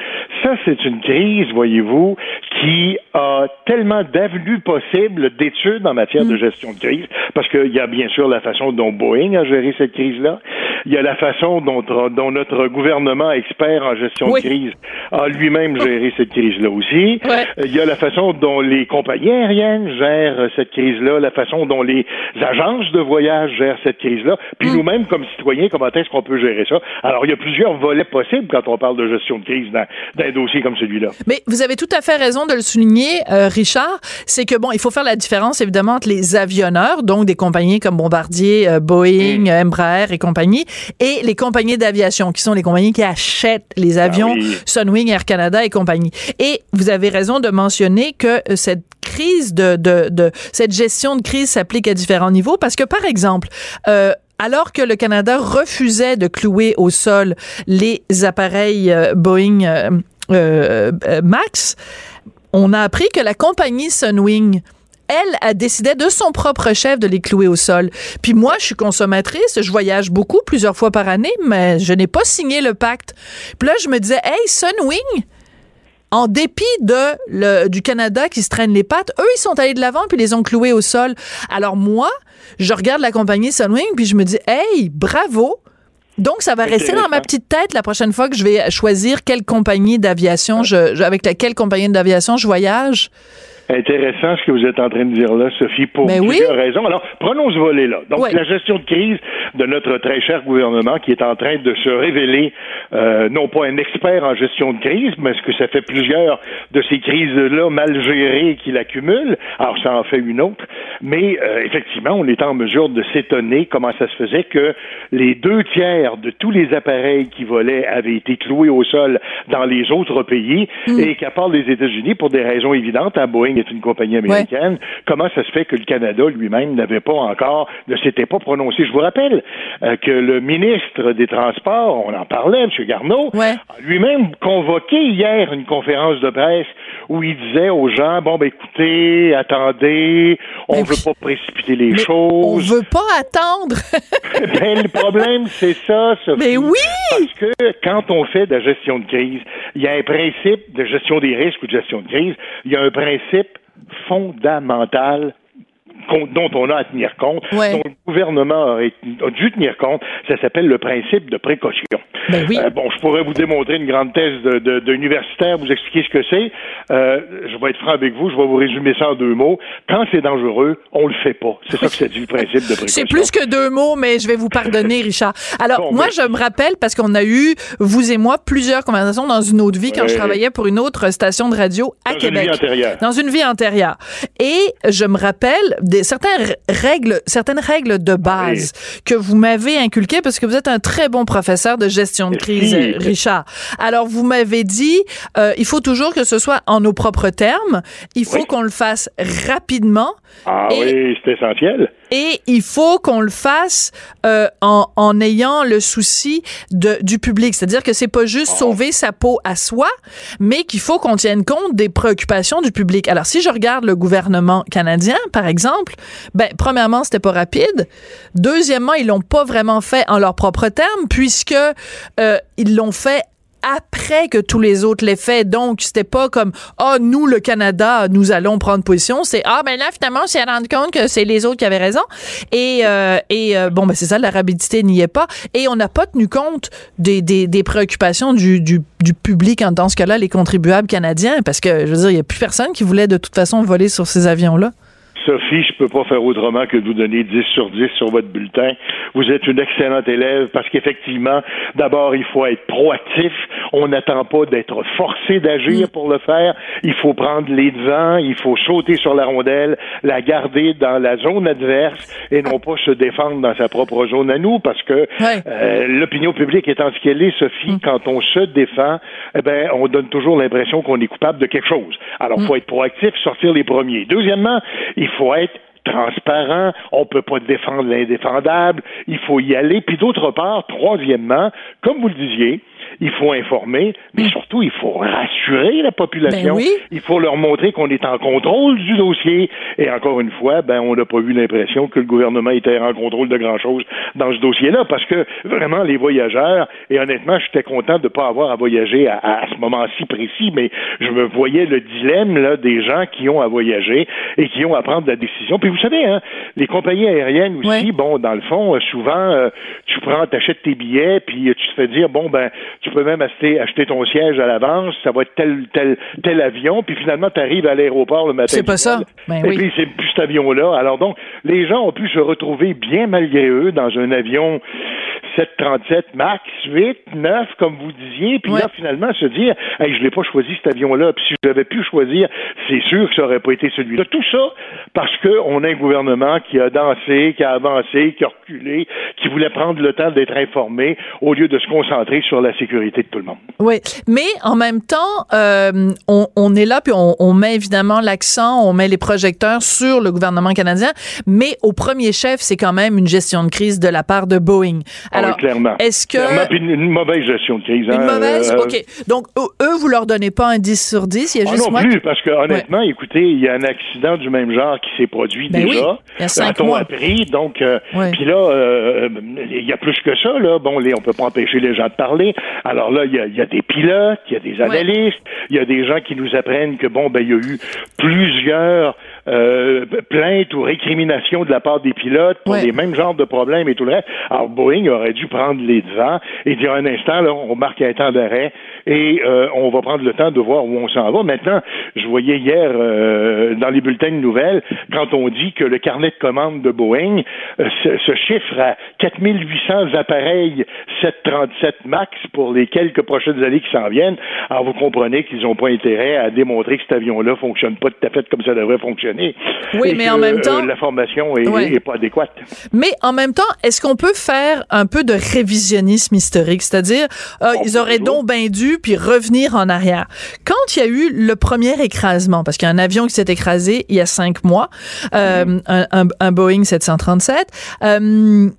Ça, c'est une crise, voyez-vous, qui a tellement d'avenues possibles d'études en matière de gestion de crise, parce qu'il y a bien sûr la façon dont Boeing a géré cette crise-là, il y a la façon dont, dont notre gouvernement expert en gestion de crise a lui-même géré cette crise-là aussi, il y a la façon dont les compagnies aériennes gèrent cette crise-là, la façon dont les agences de voyage gèrent cette crise-là, puis mm. nous-mêmes comme citoyens, comment est-ce qu'on peut gérer ça? Alors, il y a plusieurs volets possibles quand on parle de gestion de crise dans, un dossier comme celui-là. Mais vous avez tout à fait raison de le souligner, euh, Richard. C'est que, bon, il faut faire la différence, évidemment, entre les avionneurs, donc des compagnies comme Bombardier, euh, Boeing, mm. Embraer et compagnie, et les compagnies d'aviation, qui sont les compagnies qui achètent les avions, ah Sunwing, Air Canada et compagnie. Et vous avez raison de mentionner que euh, cette crise de, de, de, cette gestion de crise s'applique à différents niveaux parce que par exemple euh, alors que le Canada refusait de clouer au sol les appareils euh, Boeing euh, Max, on a appris que la compagnie Sunwing elle a décidé de son propre chef de les clouer au sol. Puis moi, je suis consommatrice, je voyage beaucoup, plusieurs fois par année, mais je n'ai pas signé le pacte. Puis là, je me disais, hey, Sunwing, en dépit de le, du Canada qui se traîne les pattes, eux, ils sont allés de l'avant puis les ont cloués au sol. Alors moi, je regarde la compagnie Sunwing, puis je me dis, hey, bravo! Donc, ça va rester dans ma petite tête la prochaine fois que je vais choisir quelle compagnie d'aviation, je, avec laquelle compagnie d'aviation je voyage intéressant ce que vous êtes en train de dire là, Sophie, pour ben plusieurs raisons. Alors, prenons ce volet-là. Donc, la gestion de crise de notre très cher gouvernement qui est en train de se révéler euh, non pas un expert en gestion de crise, mais ce que ça fait plusieurs de ces crises-là mal gérées qu'il accumule. Alors, ça en fait une autre. Mais euh, effectivement, on est en mesure de s'étonner comment ça se faisait que les deux tiers de tous les appareils qui volaient avaient été cloués au sol dans les autres pays mm. et qu'à part les États-Unis, pour des raisons évidentes, à Boeing est une compagnie américaine. Comment ça se fait que le Canada lui-même n'avait pas encore, ne s'était pas prononcé? Je vous rappelle euh, que le ministre des Transports, on en parlait, M. Garneau, lui-même convoqué hier une conférence de presse où il disait aux gens, bon, ben écoutez, attendez, on ne veut pas précipiter les choses. On veut pas attendre. ben, le problème, c'est ça, Sophie. Mais oui! Parce que quand on fait de la gestion de crise, il y a un principe de gestion des risques ou de gestion de crise, il y a un principe fondamental dont on a à tenir compte, dont le gouvernement a, dû tenir compte, ça s'appelle le principe de précaution. Ben oui. Euh, bon, je pourrais vous démontrer une grande thèse d'universitaire, vous expliquer ce que c'est. Euh, je vais être franc avec vous, je vais vous résumer ça en deux mots. Quand c'est dangereux, on le fait pas. C'est ça que c'est du principe de précaution. C'est plus que deux mots, mais je vais vous pardonner, Richard. Alors, moi, je me rappelle, parce qu'on a eu, vous et moi, plusieurs conversations dans une autre vie quand je travaillais pour une autre station de radio à dans Québec. Une vie antérieure. Dans une vie antérieure. Et je me rappelle des, certaines règles, certaines règles de base que vous m'avez inculquées parce que vous êtes un très bon professeur de gestion de crise, Richard. Alors, vous m'avez dit, euh, il faut toujours que ce soit en nos propres termes. Il faut qu'on le fasse rapidement. Ah oui, c'est essentiel. Et il faut qu'on le fasse euh, en, en, ayant le souci de, du public. C'est-à-dire que c'est pas juste oh. sauver sa peau à soi, mais qu'il faut qu'on tienne compte des préoccupations du public. Alors, si je regarde le gouvernement canadien, par exemple, ben, premièrement, c'était pas rapide. Deuxièmement, ils l'ont pas vraiment fait en leurs propres termes, puisque euh, ils l'ont fait après que tous les autres l'aient fait. Donc, c'était pas comme, ah, oh, nous, le Canada, nous allons prendre position. C'est, ah, ben là, finalement, on s'est rendu compte que c'est les autres qui avaient raison. Et, euh, et euh, bon, ben c'est ça, la rapidité n'y est pas. Et on n'a pas tenu compte des, des, préoccupations du, du, public, dans ce cas-là, les contribuables canadiens, parce que, je veux dire, il n'y a plus personne qui voulait de toute façon voler sur ces avions-là. Sophie, je peux pas faire autrement que de vous donner 10 sur 10 sur votre bulletin. Vous êtes une excellente élève parce qu'effectivement, d'abord, il faut être proactif. On n'attend pas d'être forcé d'agir pour le faire. Il faut prendre les devants, il faut sauter sur la rondelle, la garder dans la zone adverse et non pas se défendre dans sa propre zone à nous parce que euh, l'opinion publique étant ce qu'elle est, Sophie, mm. quand on se défend, eh ben, on donne toujours l'impression qu'on est coupable de quelque chose. Alors, il mm. faut être proactif, sortir les premiers. Deuxièmement, il faut être transparent, on peut pas défendre l'indéfendable, il faut y aller. Puis d'autre part, troisièmement, comme vous le disiez, il faut informer, mais mm. surtout, il faut rassurer la population. Ben oui. Il faut leur montrer qu'on est en contrôle du dossier. Et encore une fois, ben, on n'a pas eu l'impression que le gouvernement était en contrôle de grand-chose dans ce dossier-là, parce que vraiment, les voyageurs, et honnêtement, j'étais content de ne pas avoir à voyager à, à ce moment-ci précis, mais je me voyais le dilemme là, des gens qui ont à voyager et qui ont à prendre la décision. Puis vous savez, hein, les compagnies aériennes aussi, bon, dans le fond, euh, souvent, euh, tu prends, t'achètes tes billets, puis tu te fais dire, bon, ben, tu peux même acheter, acheter ton siège à l'avance, ça va être tel, tel, tel avion, puis finalement, tu arrives à l'aéroport le matin. C'est pas ça. Ben et oui. puis, c'est plus cet avion-là. Alors donc, les gens ont pu se retrouver bien malgré eux dans un avion 737 MAX 8, 9, comme vous disiez, puis Ouais. là, finalement, se dire, hey, je l'ai pas choisi cet avion-là, puis si j'avais pu choisir, c'est sûr que ça aurait pas été celui-là. Tout ça parce qu'on a un gouvernement qui a dansé, qui a avancé, qui a reculé, qui voulait prendre le temps d'être informé au lieu de se concentrer sur la sécurité de tout le monde. Oui, mais en même temps, euh, on, on est là puis on, on met évidemment l'accent, on met les projecteurs sur le gouvernement canadien, mais au premier chef, c'est quand même une gestion de crise de la part de Boeing. Oui, Alors, clairement. est-ce que Clairement, puis une, une mauvaise gestion de crise. une hein, mauvaise? euh, OK. Donc eux, vous leur donnez pas un 10 sur 10, il y a Ah juste non moi plus, parce que honnêtement, écoutez, il y a un accident du même genre qui s'est produit Ben déjà. oui, il y a cinq mois. appris, donc euh, Ouais. puis là, euh, il y a plus que ça, là. Bon, les, on peut pas empêcher les gens de parler. Alors là, il y a, il y a des pilotes, il y a des analystes, il y a des gens qui nous apprennent que bon, ben il y a eu plusieurs euh, plaintes ou récriminations de la part des pilotes pour Ouais. les mêmes genres de problèmes et tout le reste. Alors Boeing aurait dû prendre les devants et dire un instant, là, on marque un temps d'arrêt et euh, on va prendre le temps de voir où on s'en va. Maintenant, je voyais hier euh, dans les bulletins de nouvelles, quand on dit que le carnet de commandes de Boeing euh, se, se chiffre à 4800 appareils 737 MAX pour les quelques prochaines années qui s'en viennent, alors vous comprenez qu'ils n'ont pas intérêt à démontrer que cet avion-là fonctionne pas tout à fait comme ça devrait fonctionner. Oui, Et mais que, en même temps- euh, la formation est, Ouais. est pas adéquate. Mais en même temps, est-ce qu'on peut faire un peu de révisionnisme historique, c'est-à-dire euh, ils auraient donc bien dû puis revenir en arrière. Quand il y a eu le premier écrasement, parce qu'il y a un avion qui s'est écrasé il y a cinq mois, euh, Mm-hmm. un, un- un Boeing 737. euh,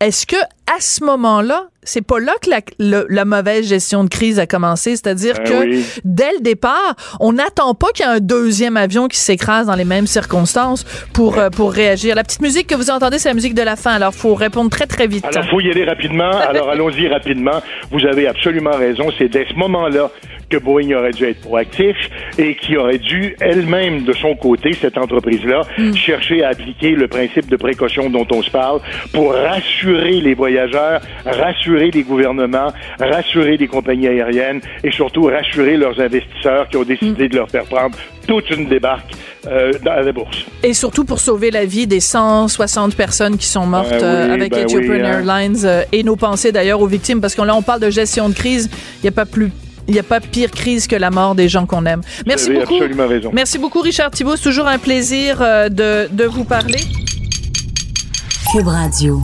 est-ce que à ce moment-là, c'est pas là que la, le- la mauvaise gestion de crise a commencé, c'est-à-dire Ben que oui. dès le départ, on n'attend pas qu'il y ait un deuxième avion qui s'écrase dans les mêmes circonstances pour euh, pour réagir. La petite musique que vous entendez, c'est la musique de la fin. Alors faut répondre très très vite. Alors, faut y aller rapidement. Alors, allons-y rapidement. Vous avez absolument raison. C'est dès ce moment-là que Boeing aurait dû être proactif et qui aurait dû elle-même, de son côté, cette entreprise-là, chercher à appliquer le principe de précaution dont on se parle pour rassurer les voyageurs, rassurer les gouvernements, rassurer les compagnies aériennes et surtout rassurer leurs investisseurs qui ont décidé de leur faire prendre toute une débarque euh, dans la bourse. Et surtout pour sauver la vie des 160 personnes qui sont mortes Ben euh, avec ben Ethiopian oui, hein. Airlines euh, et nos pensées d'ailleurs aux victimes parce que là on parle de gestion de crise, il y a pas plus il n'y a pas pire crise que la mort des gens qu'on aime. Merci avez beaucoup. absolument raison. Merci beaucoup, Richard Thibault. C'est toujours un plaisir euh, de, de vous parler. Cube Radio.